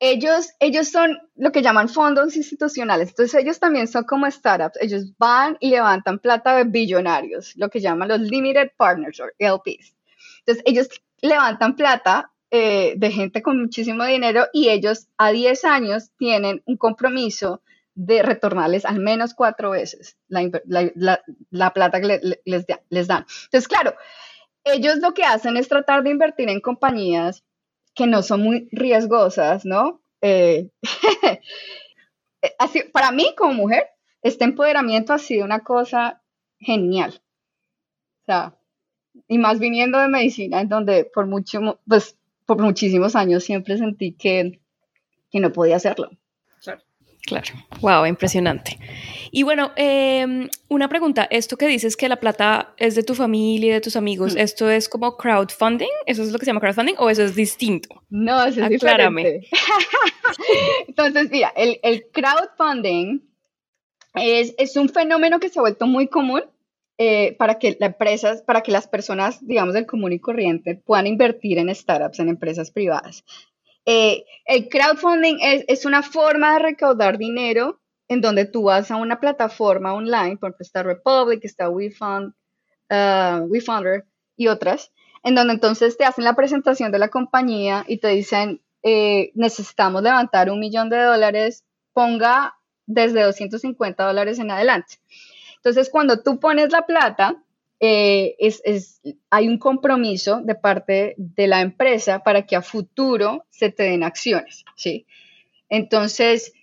ellos, ellos son lo que llaman fondos institucionales, entonces ellos también son como startups, ellos van y levantan plata de billonarios, lo que llaman los limited partners o LPs. Entonces ellos levantan plata eh, de gente con muchísimo dinero y ellos a 10 años tienen un compromiso de retornarles al menos cuatro veces la, plata que les, les dan. Entonces, claro, ellos lo que hacen es tratar de invertir en compañías que no son muy riesgosas, ¿no? Eh, así, para mí, como mujer, este empoderamiento ha sido una cosa genial. O sea, y más viniendo de medicina, en donde por, mucho, pues, por muchísimos años siempre sentí que, que no podía hacerlo. Claro, wow, impresionante. Y bueno, em, una pregunta, esto que dices que la plata es de tu familia y de tus amigos, hmm. ¿esto es como crowdfunding? ¿Eso es lo que se llama crowdfunding o eso es distinto? No, eso es diferente. Entonces, mira, el, crowdfunding es, es, un fenómeno que se ha vuelto muy común eh, para que la empresa, para que las personas, digamos, del común y corriente puedan invertir en startups, en empresas privadas. Eh, el crowdfunding es, es, una forma de recaudar dinero en donde tú vas a una plataforma online, por ejemplo, está Republic, está WeFund, uh, WeFunder y otras, en donde entonces te hacen la presentación de la compañía y te dicen, eh, necesitamos levantar un millón de dólares, ponga desde 250 dólares en adelante. Entonces, cuando tú pones la plata, eh, es, es, hay un compromiso de parte de la empresa para que a futuro se te den acciones, ¿sí? Entonces,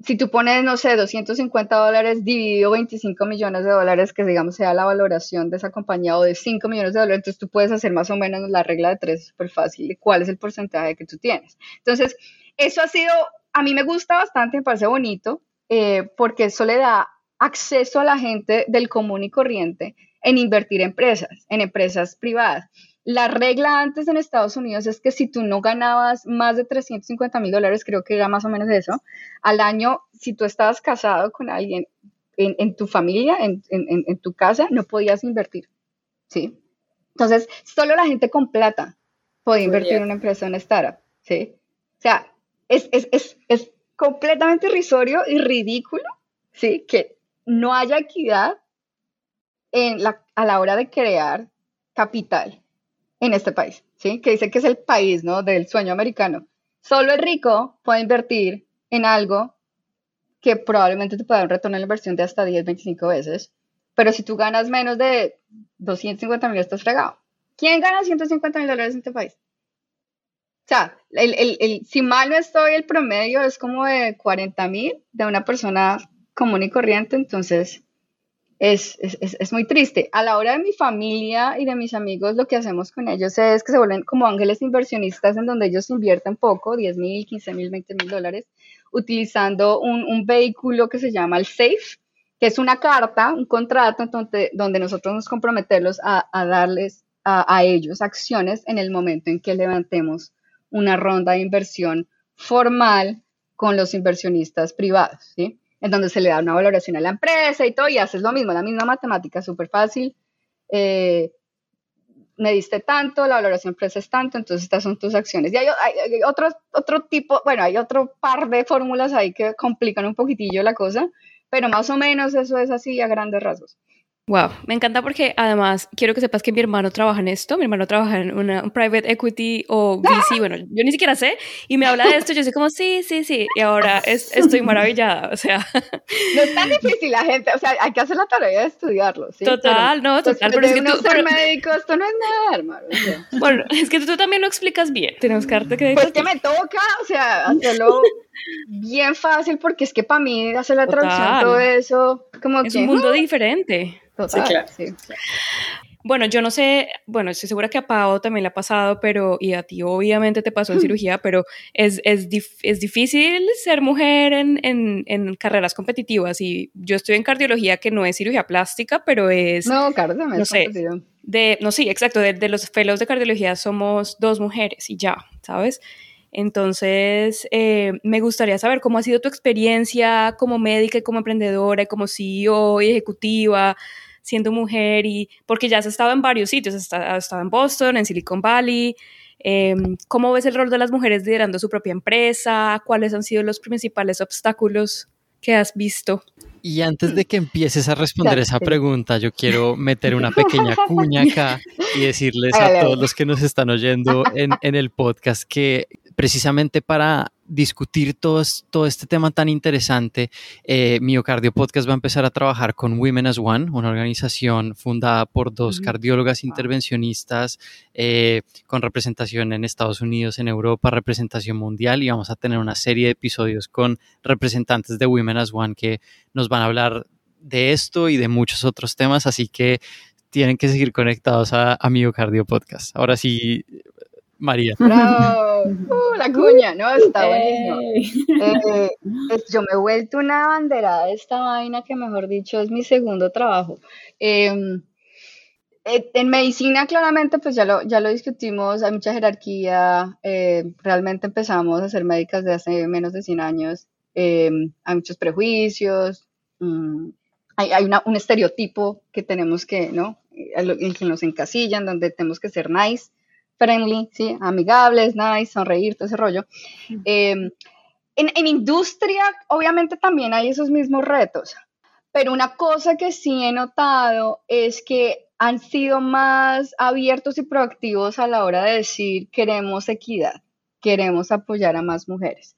si tú pones, no sé, 250 dólares dividido 25 millones de dólares, que digamos sea la valoración de esa compañía, o de 5 millones de dólares, entonces tú puedes hacer más o menos la regla de tres súper fácil, cuál es el porcentaje que tú tienes. Entonces, eso ha sido, a mí me gusta bastante, me parece bonito, eh, porque eso le da acceso a la gente del común y corriente en invertir empresas, en empresas privadas. La regla antes en Estados Unidos es que si tú no ganabas más de 350 mil dólares, creo que era más o menos eso, al año, si tú estabas casado con alguien en, tu familia, en, tu casa, no podías invertir. ¿Sí? Entonces, solo la gente con plata podía invertir en una empresa, en una startup. ¿Sí? O sea, es, es completamente irrisorio y ridículo, ¿sí? Que no haya equidad en la, a la hora de crear capital en este país, ¿sí? Que dice que es el país, ¿no? Del sueño americano. Solo el rico puede invertir en algo que probablemente te pueda dar un retorno en la inversión de hasta 10, 25 veces, pero si tú ganas menos de 250 mil, estás fregado. ¿Quién gana 150 mil dólares en este país? O sea, el, el, el, si mal no estoy, el promedio es como de 40 mil de una persona común y corriente, entonces es, es, es, muy triste. A la hora de mi familia y de mis amigos, lo que hacemos con ellos es que se vuelven como ángeles inversionistas en donde ellos invierten poco, 10 mil, 15 mil, 20 mil dólares, utilizando un, un, vehículo que se llama el SAFE, que es una carta, un contrato donde, donde nosotros nos comprometemos a, a darles a, a, ellos acciones en el momento en que levantemos una ronda de inversión formal con los inversionistas privados, ¿sí? En donde se le da una valoración a la empresa y todo, y haces lo mismo, la misma matemática, súper fácil. Eh, me diste tanto, la valoración empresa es tanto, entonces estas son tus acciones. Y hay, hay, otro, otro tipo, bueno, hay otro par de fórmulas ahí que complican un poquitillo la cosa, pero más o menos eso es así a grandes rasgos. Wow, me encanta porque además quiero que sepas que mi hermano trabaja en esto, mi hermano trabaja en una, un private equity o VC, bueno, yo ni siquiera sé, y me habla de esto, yo soy como, sí, sí, sí, y ahora es, estoy maravillada, o sea. No es tan difícil la gente, o sea, hay que hacer la tarea de estudiarlo, ¿sí? Total, no, pues, total, pero es que tú... ser médico, esto no es nada, hermano. Bueno, es que tú también lo explicas bien, tenemos que darte crédito. Pues que me toca, o sea, hacerlo bien fácil, porque es que para mí hacer la traducción, todo eso, como es que... un mundo diferente. Total, sí, claro. sí. Bueno, yo no sé, bueno, estoy segura que a Pau también le ha pasado, pero, y a ti obviamente te pasó en cirugía, pero es, es, es difícil ser mujer en, en, en, carreras competitivas y yo estoy en cardiología que no es cirugía plástica, pero es... No, cardio, no sé, de, no, sí, exacto, de, de, los fellows de cardiología somos dos mujeres y ya, ¿sabes? Entonces, eh, me gustaría saber cómo ha sido tu experiencia como médica y como emprendedora y como CEO y ejecutiva siendo mujer y porque ya has estado en varios sitios, has estado en Boston, en Silicon Valley. Eh, ¿Cómo ves el rol de las mujeres liderando su propia empresa? ¿Cuáles han sido los principales obstáculos que has visto? Y antes de que empieces a responder esa pregunta, yo quiero meter una pequeña cuña acá y decirles a todos los que nos están oyendo en, en el podcast que precisamente para discutir todo, todo este tema tan interesante, eh, Miocardio Podcast va a empezar a trabajar con Women as One, una organización fundada por dos cardiólogas intervencionistas eh, con representación en Estados Unidos, en Europa, representación mundial y vamos a tener una serie de episodios con representantes de Women as One que nos van a hablar de esto y de muchos otros temas, así que tienen que seguir conectados a, a Miocardio Podcast. Ahora sí, María. ¡Bravo! Uh, la cuña, ¿no? Está buenísimo. Eh, yo me he vuelto una bandera de esta vaina que, mejor dicho, es mi segundo trabajo. Em, eh, en medicina, claramente, pues ya lo, ya lo discutimos, hay mucha jerarquía. Eh, realmente empezamos a ser médicas de hace menos de 100 años. Em, hay muchos prejuicios. Mm, hay, hay un estereotipo que tenemos que, ¿no? En que nos encasillan, donde tenemos que ser nice, friendly, ¿sí? Amigables, nice, sonreír, todo ese rollo. En, en industria, obviamente también hay esos mismos retos, pero una cosa que sí he notado es que han sido más abiertos y proactivos a la hora de decir queremos equidad, queremos apoyar a más mujeres.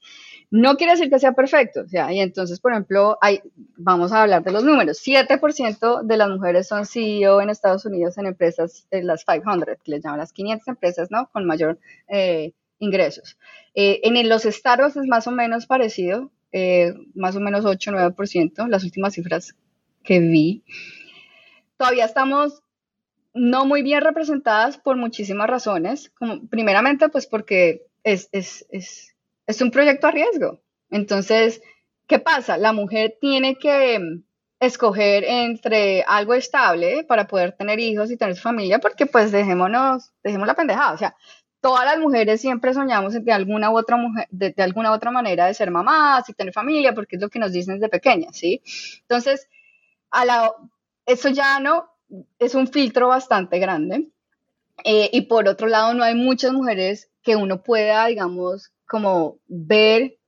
No quiere decir que sea perfecto, o sea, y entonces, por ejemplo, hay, vamos a hablar de los números. 7% de las mujeres son CEO en Estados Unidos en empresas, de las 500, que les llaman las 500 empresas, ¿no? Con mayor eh, ingresos. Eh, en los estados es más o menos parecido, eh, más o menos 8-9%, las últimas cifras que vi. Todavía estamos no muy bien representadas por muchísimas razones. Como, primeramente, pues porque es, es, es un proyecto a riesgo. Entonces, ¿qué pasa? La mujer tiene que escoger entre algo estable para poder tener hijos y tener su familia, porque pues dejémonos, dejemos la pendejada. O sea, todas las mujeres siempre soñamos de alguna u otra mujer, de, alguna u otra manera de ser mamás y tener familia, porque es lo que nos dicen desde pequeñas, ¿sí? Entonces, a la, eso ya no es un filtro bastante grande. Eh, y por otro lado, no hay muchas mujeres que uno pueda, digamos, como ver,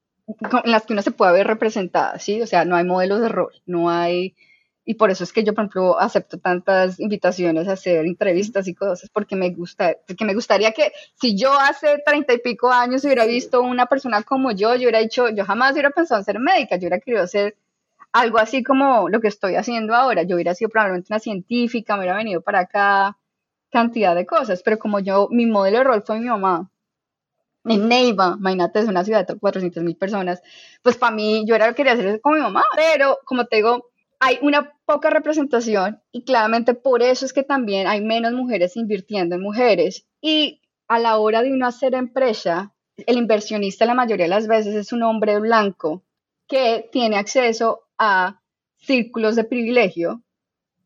en las que uno se pueda ver representada, ¿sí? O sea, no hay modelos de rol, no hay y por eso es que yo, por ejemplo, acepto tantas invitaciones a hacer entrevistas y cosas, porque me gusta, porque me gustaría que si yo hace treinta y pico años hubiera visto una persona como yo, yo hubiera dicho, yo jamás hubiera pensado en ser médica, yo hubiera querido ser algo así como lo que estoy haciendo ahora, yo hubiera sido probablemente una científica, me hubiera venido para acá, cantidad de cosas, pero como yo, mi modelo de rol fue mi mamá, en Neiva, imagínate, es una ciudad de 400 mil personas, pues para mí yo era quería hacer como mi mamá, pero como te digo, hay una poca representación y claramente por eso es que también hay menos mujeres invirtiendo en mujeres. Y a la hora de uno hacer empresa, el inversionista la mayoría de las veces es un hombre blanco que tiene acceso a círculos de privilegio.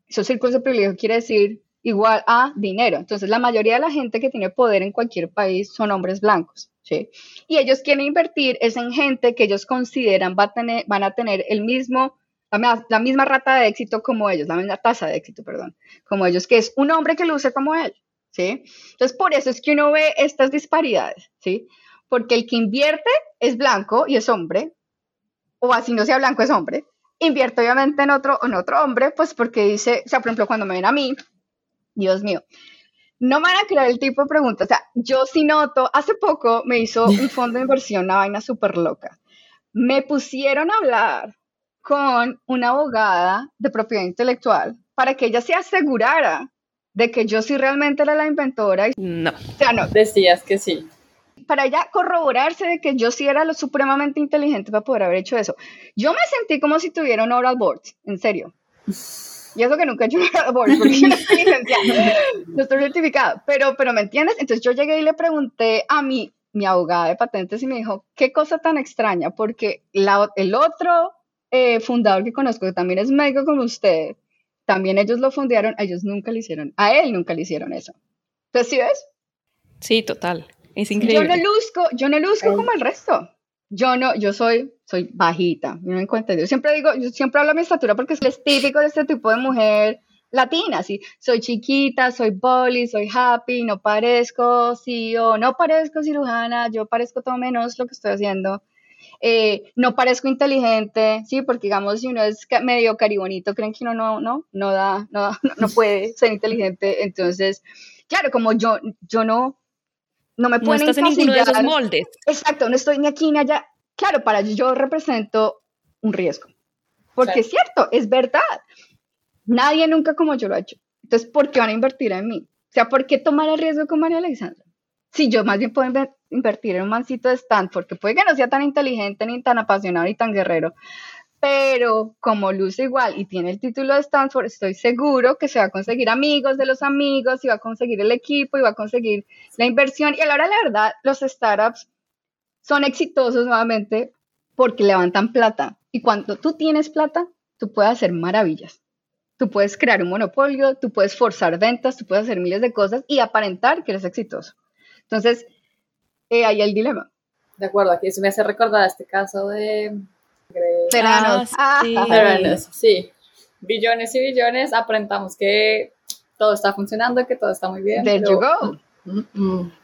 Esos círculos de privilegio quiere decir igual a dinero. Entonces, la mayoría de la gente que tiene poder en cualquier país son hombres blancos. ¿sí? Y ellos quieren invertir es en gente que ellos consideran va a tener, van a tener el mismo la, misma rata de éxito como ellos, la misma tasa de éxito, perdón, como ellos, que es un hombre que luce como él, ¿sí? Entonces, por eso es que uno ve estas disparidades, ¿sí? Porque el que invierte es blanco y es hombre, o así no sea blanco es hombre, invierte obviamente en otro, en otro hombre, pues porque dice, o sea, por ejemplo, cuando me ven a mí, Dios mío, no me van a creer el tipo de preguntas. O sea, yo sí noto, hace poco me hizo un fondo de inversión, una vaina súper loca. Me pusieron a hablar con una abogada de propiedad intelectual para que ella se asegurara de que yo sí realmente era la inventora. No. O sea, no. Decías que sí. Para ella corroborarse de que yo sí era lo supremamente inteligente para poder haber hecho eso. Yo me sentí como si tuviera un oral board, en serio. Y eso que nunca he hecho un porque no estoy licenciada, no estoy certificada. Pero, pero ¿me entiendes? Entonces yo llegué y le pregunté a mi, mi abogada de patentes y me dijo, qué cosa tan extraña, porque la, el otro eh, fundador que conozco, que también es médico como usted, también ellos lo fundaron, ellos nunca le hicieron, a él nunca le hicieron eso. Entonces, ¿sí ves? Sí, total. Es increíble. Yo no luzco, yo no luzco como el resto. Yo no, yo soy, soy bajita, no me encuentro. Yo siempre digo, yo siempre hablo de mi estatura porque es típico de este tipo de mujer latina, sí. Soy chiquita, soy boli, soy happy, no parezco CEO, no parezco cirujana, yo parezco todo menos lo que estoy haciendo. Eh, no parezco inteligente, sí, porque digamos, si uno es medio caribonito, creen que uno no, no, no da, no, no puede ser inteligente, entonces, claro, como yo, yo no, no me pueden no estás en ninguno de esos moldes. Exacto, no estoy ni aquí ni allá. Claro, para yo represento un riesgo, porque es cierto, es verdad. Nadie nunca como yo lo ha hecho. Entonces, ¿por qué van a invertir en mí? O sea, ¿por qué tomar el riesgo con María Alexandra? Si yo más bien puedo invertir en un mancito de Stanford, que puede que no sea tan inteligente, ni tan apasionado, ni tan guerrero, pero como luce igual y tiene el título de Stanford, estoy seguro que se va a conseguir amigos de los amigos, y va a conseguir el equipo, y va a conseguir la inversión. Y a la verdad, los startups son exitosos nuevamente porque levantan plata. Y cuando tú tienes plata, tú puedes hacer maravillas. Tú puedes crear un monopolio, tú puedes forzar ventas, tú puedes hacer miles de cosas y aparentar que eres exitoso. Entonces, eh, ahí el dilema. De acuerdo, aquí eso me hace recordar este caso de... Veranos. Ah, sí. sí. billones y billones, aprendamos que todo está funcionando, que todo está muy bien. There you go.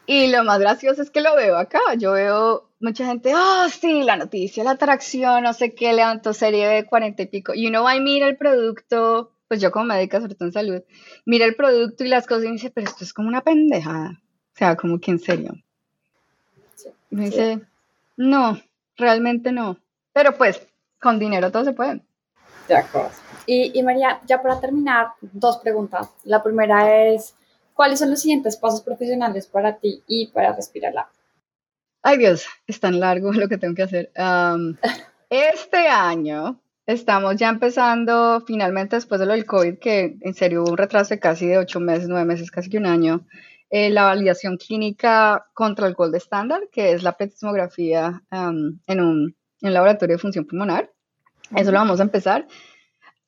Y lo más gracioso es que lo veo acá. Yo veo mucha gente, oh, sí, la noticia, la atracción, no sé qué, levantó serie de cuarenta y pico. Y uno va y mira el producto, pues yo como médica, sobre todo en salud, mira el producto y las cosas y dice, pero esto es como una pendejada. O sea, como que en serio. me dice, no, realmente no. Pero pues, con dinero todo se puede. De acuerdo. Y, y María, ya para terminar, dos preguntas. La primera es, ¿cuáles son los siguientes pasos profesionales para ti y para Respirar Ay Dios, es tan largo lo que tengo que hacer. este año estamos ya empezando, finalmente después de lo del COVID, que en serio hubo un retraso de casi de ocho meses, nueve meses, casi que un año, eh, la validación clínica contra el Gold Standard, que es la petismografía en un en laboratorio de función pulmonar. Eso lo vamos a empezar.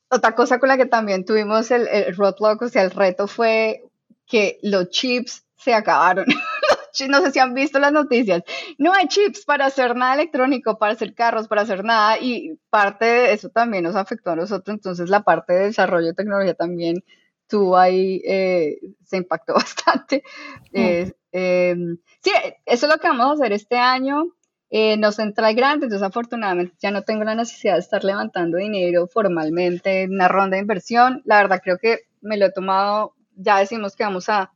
Otra cosa con la que también tuvimos el, el roadblock, o sea, el reto fue que los chips se acabaron. no sé si han visto las noticias. No hay chips para hacer nada electrónico, para hacer carros, para hacer nada. Y parte de eso también nos afectó a nosotros. Entonces, la parte de desarrollo de tecnología también tuvo ahí, eh, se impactó bastante. Mm. Em, sí, eso es lo que vamos a hacer este año. Eh, nos entra el grande, entonces afortunadamente ya no tengo la necesidad de estar levantando dinero formalmente en una ronda de inversión. La verdad creo que me lo he tomado, ya decimos que vamos a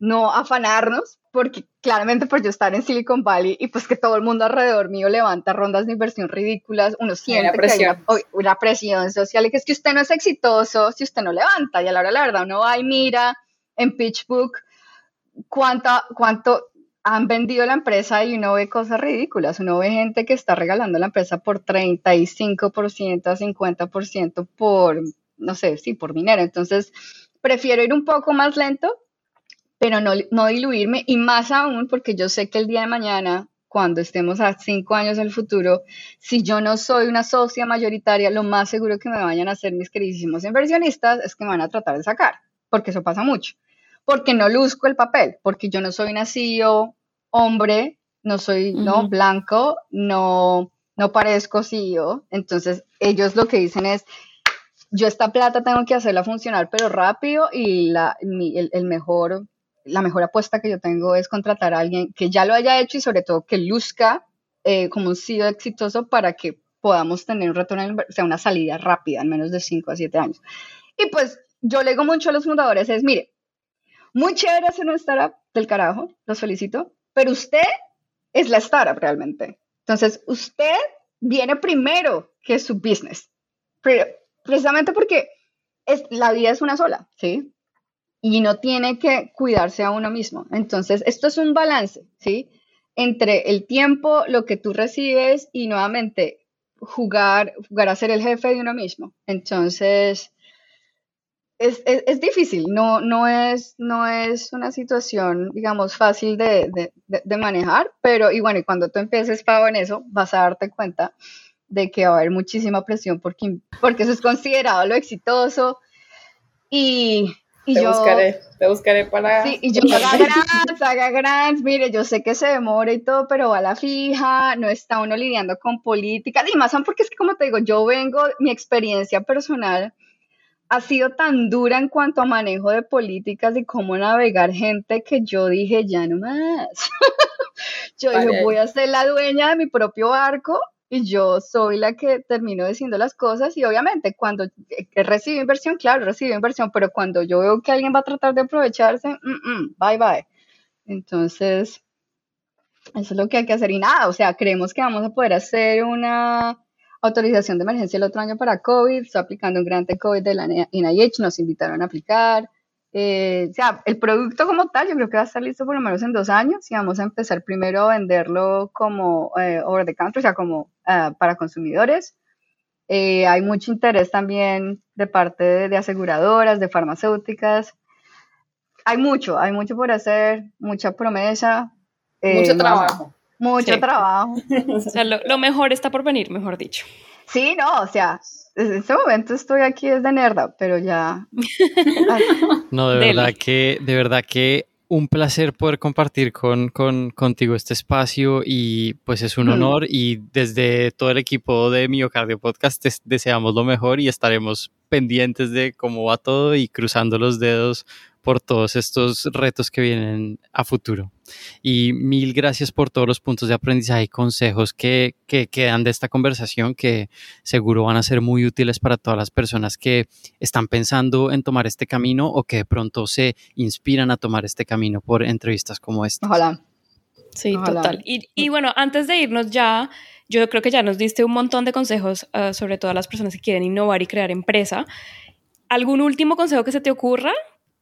no afanarnos, porque claramente por yo estar en Silicon Valley y pues que todo el mundo alrededor mío levanta rondas de inversión ridículas, uno siente que hay una, presión social y que es que usted no es exitoso si usted no levanta. Y a la hora de la verdad uno va y mira en PitchBook cuánta, cuánto han vendido la empresa y uno ve cosas ridículas. Uno ve gente que está regalando la empresa por 35% a 50% por, no sé, sí, por dinero. Entonces, prefiero ir un poco más lento, pero no, no diluirme y más aún porque yo sé que el día de mañana, cuando estemos a cinco años en el futuro, si yo no soy una socia mayoritaria, lo más seguro que me vayan a hacer mis queridísimos inversionistas es que me van a tratar de sacar, porque eso pasa mucho porque no luzco el papel, porque yo no soy CEO hombre, no soy no blanco, no no parezco CEO, entonces ellos lo que dicen es yo esta plata tengo que hacerla funcionar pero rápido y la, el, mejor la mejor apuesta que yo tengo es contratar a alguien que ya lo haya hecho y sobre todo que luzca eh, como un CEO exitoso para que podamos tener un retorno, o sea, una salida rápida en menos de 5 a 7 años. Y pues yo le digo mucho a los fundadores es, mire, muy chévere hacer una startup del carajo, los felicito, pero usted es la startup realmente. Entonces, usted viene primero que su business. precisamente porque es, la vida es una sola, ¿sí? Y no tiene que cuidarse a uno mismo. Entonces, esto es un balance, ¿sí? Entre el tiempo, lo que tú recibes y nuevamente jugar, jugar a ser el jefe de uno mismo. Entonces, es, es, difícil, no, no, es, no es una situación, digamos, fácil de, de, manejar, pero y bueno, y cuando tú empieces pago en eso, vas a darte cuenta de que va a haber muchísima presión porque, porque eso es considerado lo exitoso y, y te yo... Buscaré, te buscaré para... Sí, y yo haga grants, haga grants, mire, yo sé que se demora y todo, pero va a la fija, no está uno lidiando con política, y más porque es que como te digo, yo vengo, mi experiencia personal ha sido tan dura en cuanto a manejo de políticas y cómo navegar gente que yo dije, ya no más. yo dije, voy a ser la dueña de mi propio barco y yo soy la que termino diciendo las cosas y obviamente cuando recibo inversión, claro, recibo inversión, pero cuando yo veo que alguien va a tratar de aprovecharse, mm, mm, bye bye. Entonces, eso es lo que hay que hacer y nada, o sea, creemos que vamos a poder hacer una autorización de emergencia el otro año para COVID, está aplicando un grante COVID de la NIH, nos invitaron a aplicar. Eh, o sea, el producto como tal, yo creo que va a estar listo por lo menos en dos años y vamos a empezar primero a venderlo como eh, over the counter, o sea, como ah, para consumidores. Eh, hay mucho interés también de parte de, aseguradoras, de farmacéuticas. Hay mucho, hay mucho por hacer, mucha promesa. mucho trabajo. Mucho trabajo. O sea, lo, mejor está por venir, mejor dicho. Sí, no, o sea, en este momento estoy aquí desde nerda, pero ya. no, de verdad que, de verdad que un placer poder compartir con, contigo este espacio y pues es un honor y desde todo el equipo de Miocardio Podcast deseamos lo mejor y estaremos pendientes de cómo va todo y cruzando los dedos por todos estos retos que vienen a futuro. Y mil gracias por todos los puntos de aprendizaje y consejos que, que quedan de esta conversación que seguro van a ser muy útiles para todas las personas que están pensando en tomar este camino o que de pronto se inspiran a tomar este camino por entrevistas como esta. Ojalá. Sí, total. Y, y, bueno, antes de irnos ya, yo creo que ya nos diste un montón de consejos uh, sobre todas las personas que quieren innovar y crear empresa. ¿Algún último consejo que se te ocurra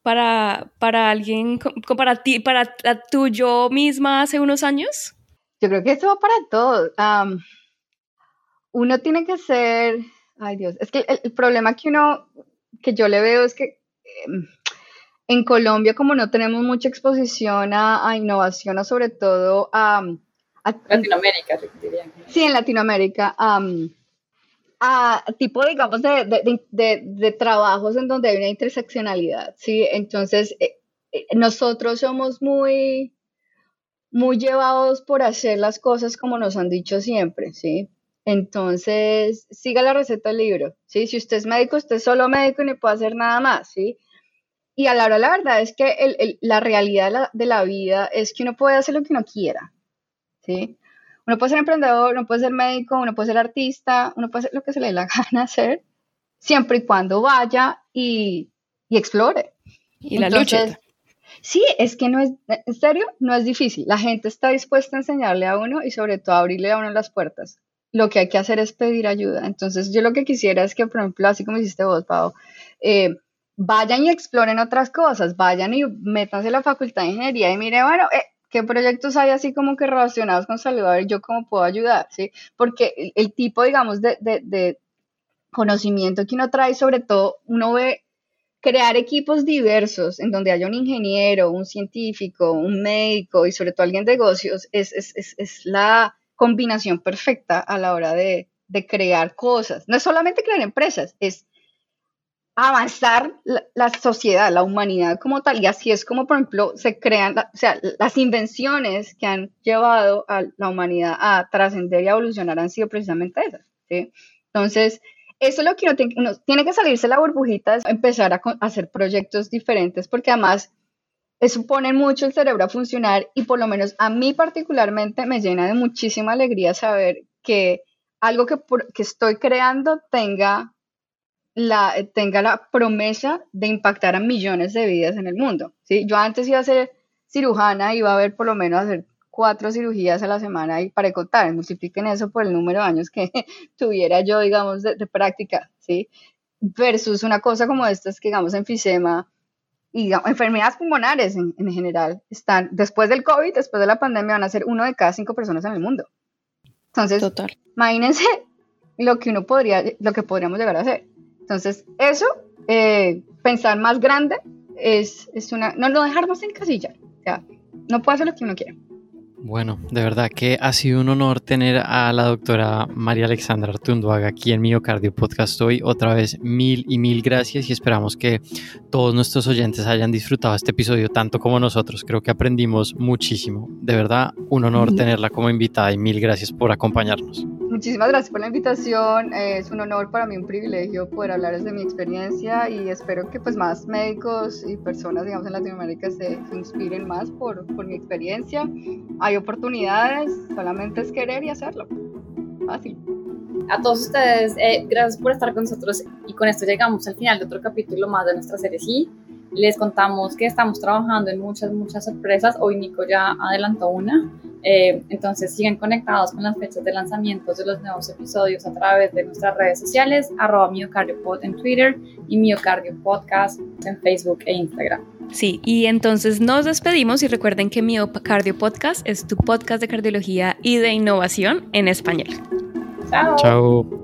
para, para alguien, para ti, para tú yo misma hace unos años? Yo creo que eso va para todos. uno tiene que ser, ay Dios, es que el, problema que uno, que yo le veo es que em, en Colombia como no tenemos mucha exposición a, innovación o sobre todo a... Latinoamérica, Sí, en Latinoamérica a tipo, digamos, de, de, de, trabajos en donde hay una interseccionalidad, ¿sí? Entonces, eh, eh, nosotros somos muy, muy llevados por hacer las cosas como nos han dicho siempre, ¿sí? Entonces, siga la receta del libro, ¿sí? Si usted es médico, usted es solo médico y no puede hacer nada más, ¿sí? Y a la hora, la verdad es que el, el, la realidad de la, de la, vida es que uno puede hacer lo que uno quiera, ¿sí? Uno puede ser emprendedor, uno puede ser médico, uno puede ser artista, uno puede hacer lo que se le dé la gana hacer, siempre y cuando vaya y, y explore. Y la lucha. Sí, es que no es, en serio, no es difícil. La gente está dispuesta a enseñarle a uno y sobre todo a abrirle a uno las puertas. Lo que hay que hacer es pedir ayuda. Entonces, yo lo que quisiera es que, por ejemplo, así como hiciste vos, Pau, eh, vayan y exploren otras cosas, vayan y métanse a la facultad de ingeniería y mire, bueno, eh, qué proyectos hay así como que relacionados con salud, y yo cómo puedo ayudar, ¿sí? Porque el, tipo, digamos, de, de, conocimiento que uno trae, sobre todo, uno ve crear equipos diversos en donde haya un ingeniero, un científico, un médico y sobre todo alguien de negocios, es, es, es, es la combinación perfecta a la hora de, de crear cosas. No es solamente crear empresas, es avanzar la, sociedad, la humanidad como tal. Y así es como, por ejemplo, se crean, o sea, las invenciones que han llevado a la humanidad a trascender y evolucionar han sido precisamente esas. Entonces, eso es lo que uno tiene, que salirse la burbujita, es empezar a, hacer proyectos diferentes, porque además eso pone mucho el cerebro a funcionar y por lo menos a mí particularmente me llena de muchísima alegría saber que algo que, que estoy creando tenga la, tenga la promesa de impactar a millones de vidas en el mundo. ¿sí? Yo antes iba a ser cirujana, iba a ver por lo menos hacer cuatro cirugías a la semana y para contar, multipliquen eso por el número de años que tuviera yo, digamos, de, práctica, ¿sí? Versus una cosa como estas que, digamos, enfisema y enfermedades pulmonares en, en, general, están, después del COVID, después de la pandemia, van a ser uno de cada cinco personas en el mundo. Entonces, Total. imagínense lo que uno podría, lo que podríamos llegar a hacer. Entonces, eso, eh, pensar más grande, es, es una, no, no dejarnos encasillar. O sea, no puede hacer lo que uno quiere. Bueno, de verdad que ha sido un honor tener a la doctora María Alexandra Artunduaga aquí en Miocardio Podcast hoy. Otra vez, mil y mil gracias y esperamos que todos nuestros oyentes hayan disfrutado este episodio tanto como nosotros. Creo que aprendimos muchísimo. De verdad, un honor tenerla como invitada y mil gracias por acompañarnos. Muchísimas gracias por la invitación. Es un honor para mí, un privilegio poder hablar de mi experiencia y espero que pues más médicos y personas, digamos, en Latinoamérica se, inspiren más por, por mi experiencia. Hay oportunidades, solamente es querer y hacerlo. Fácil. A todos ustedes, eh, gracias por estar con nosotros y con esto llegamos al final de otro capítulo más de nuestra serie. Sí, les contamos que estamos trabajando en muchas, muchas sorpresas. Hoy Nico ya adelantó una. Eh, entonces siguen conectados con las fechas de lanzamientos de los nuevos episodios a través de nuestras redes sociales, arroba miocardiopod en Twitter y miocardio podcast en Facebook e Instagram. Sí, y entonces nos despedimos y recuerden que Miocardio Podcast es tu podcast de cardiología y de innovación en español. Chao. Chao.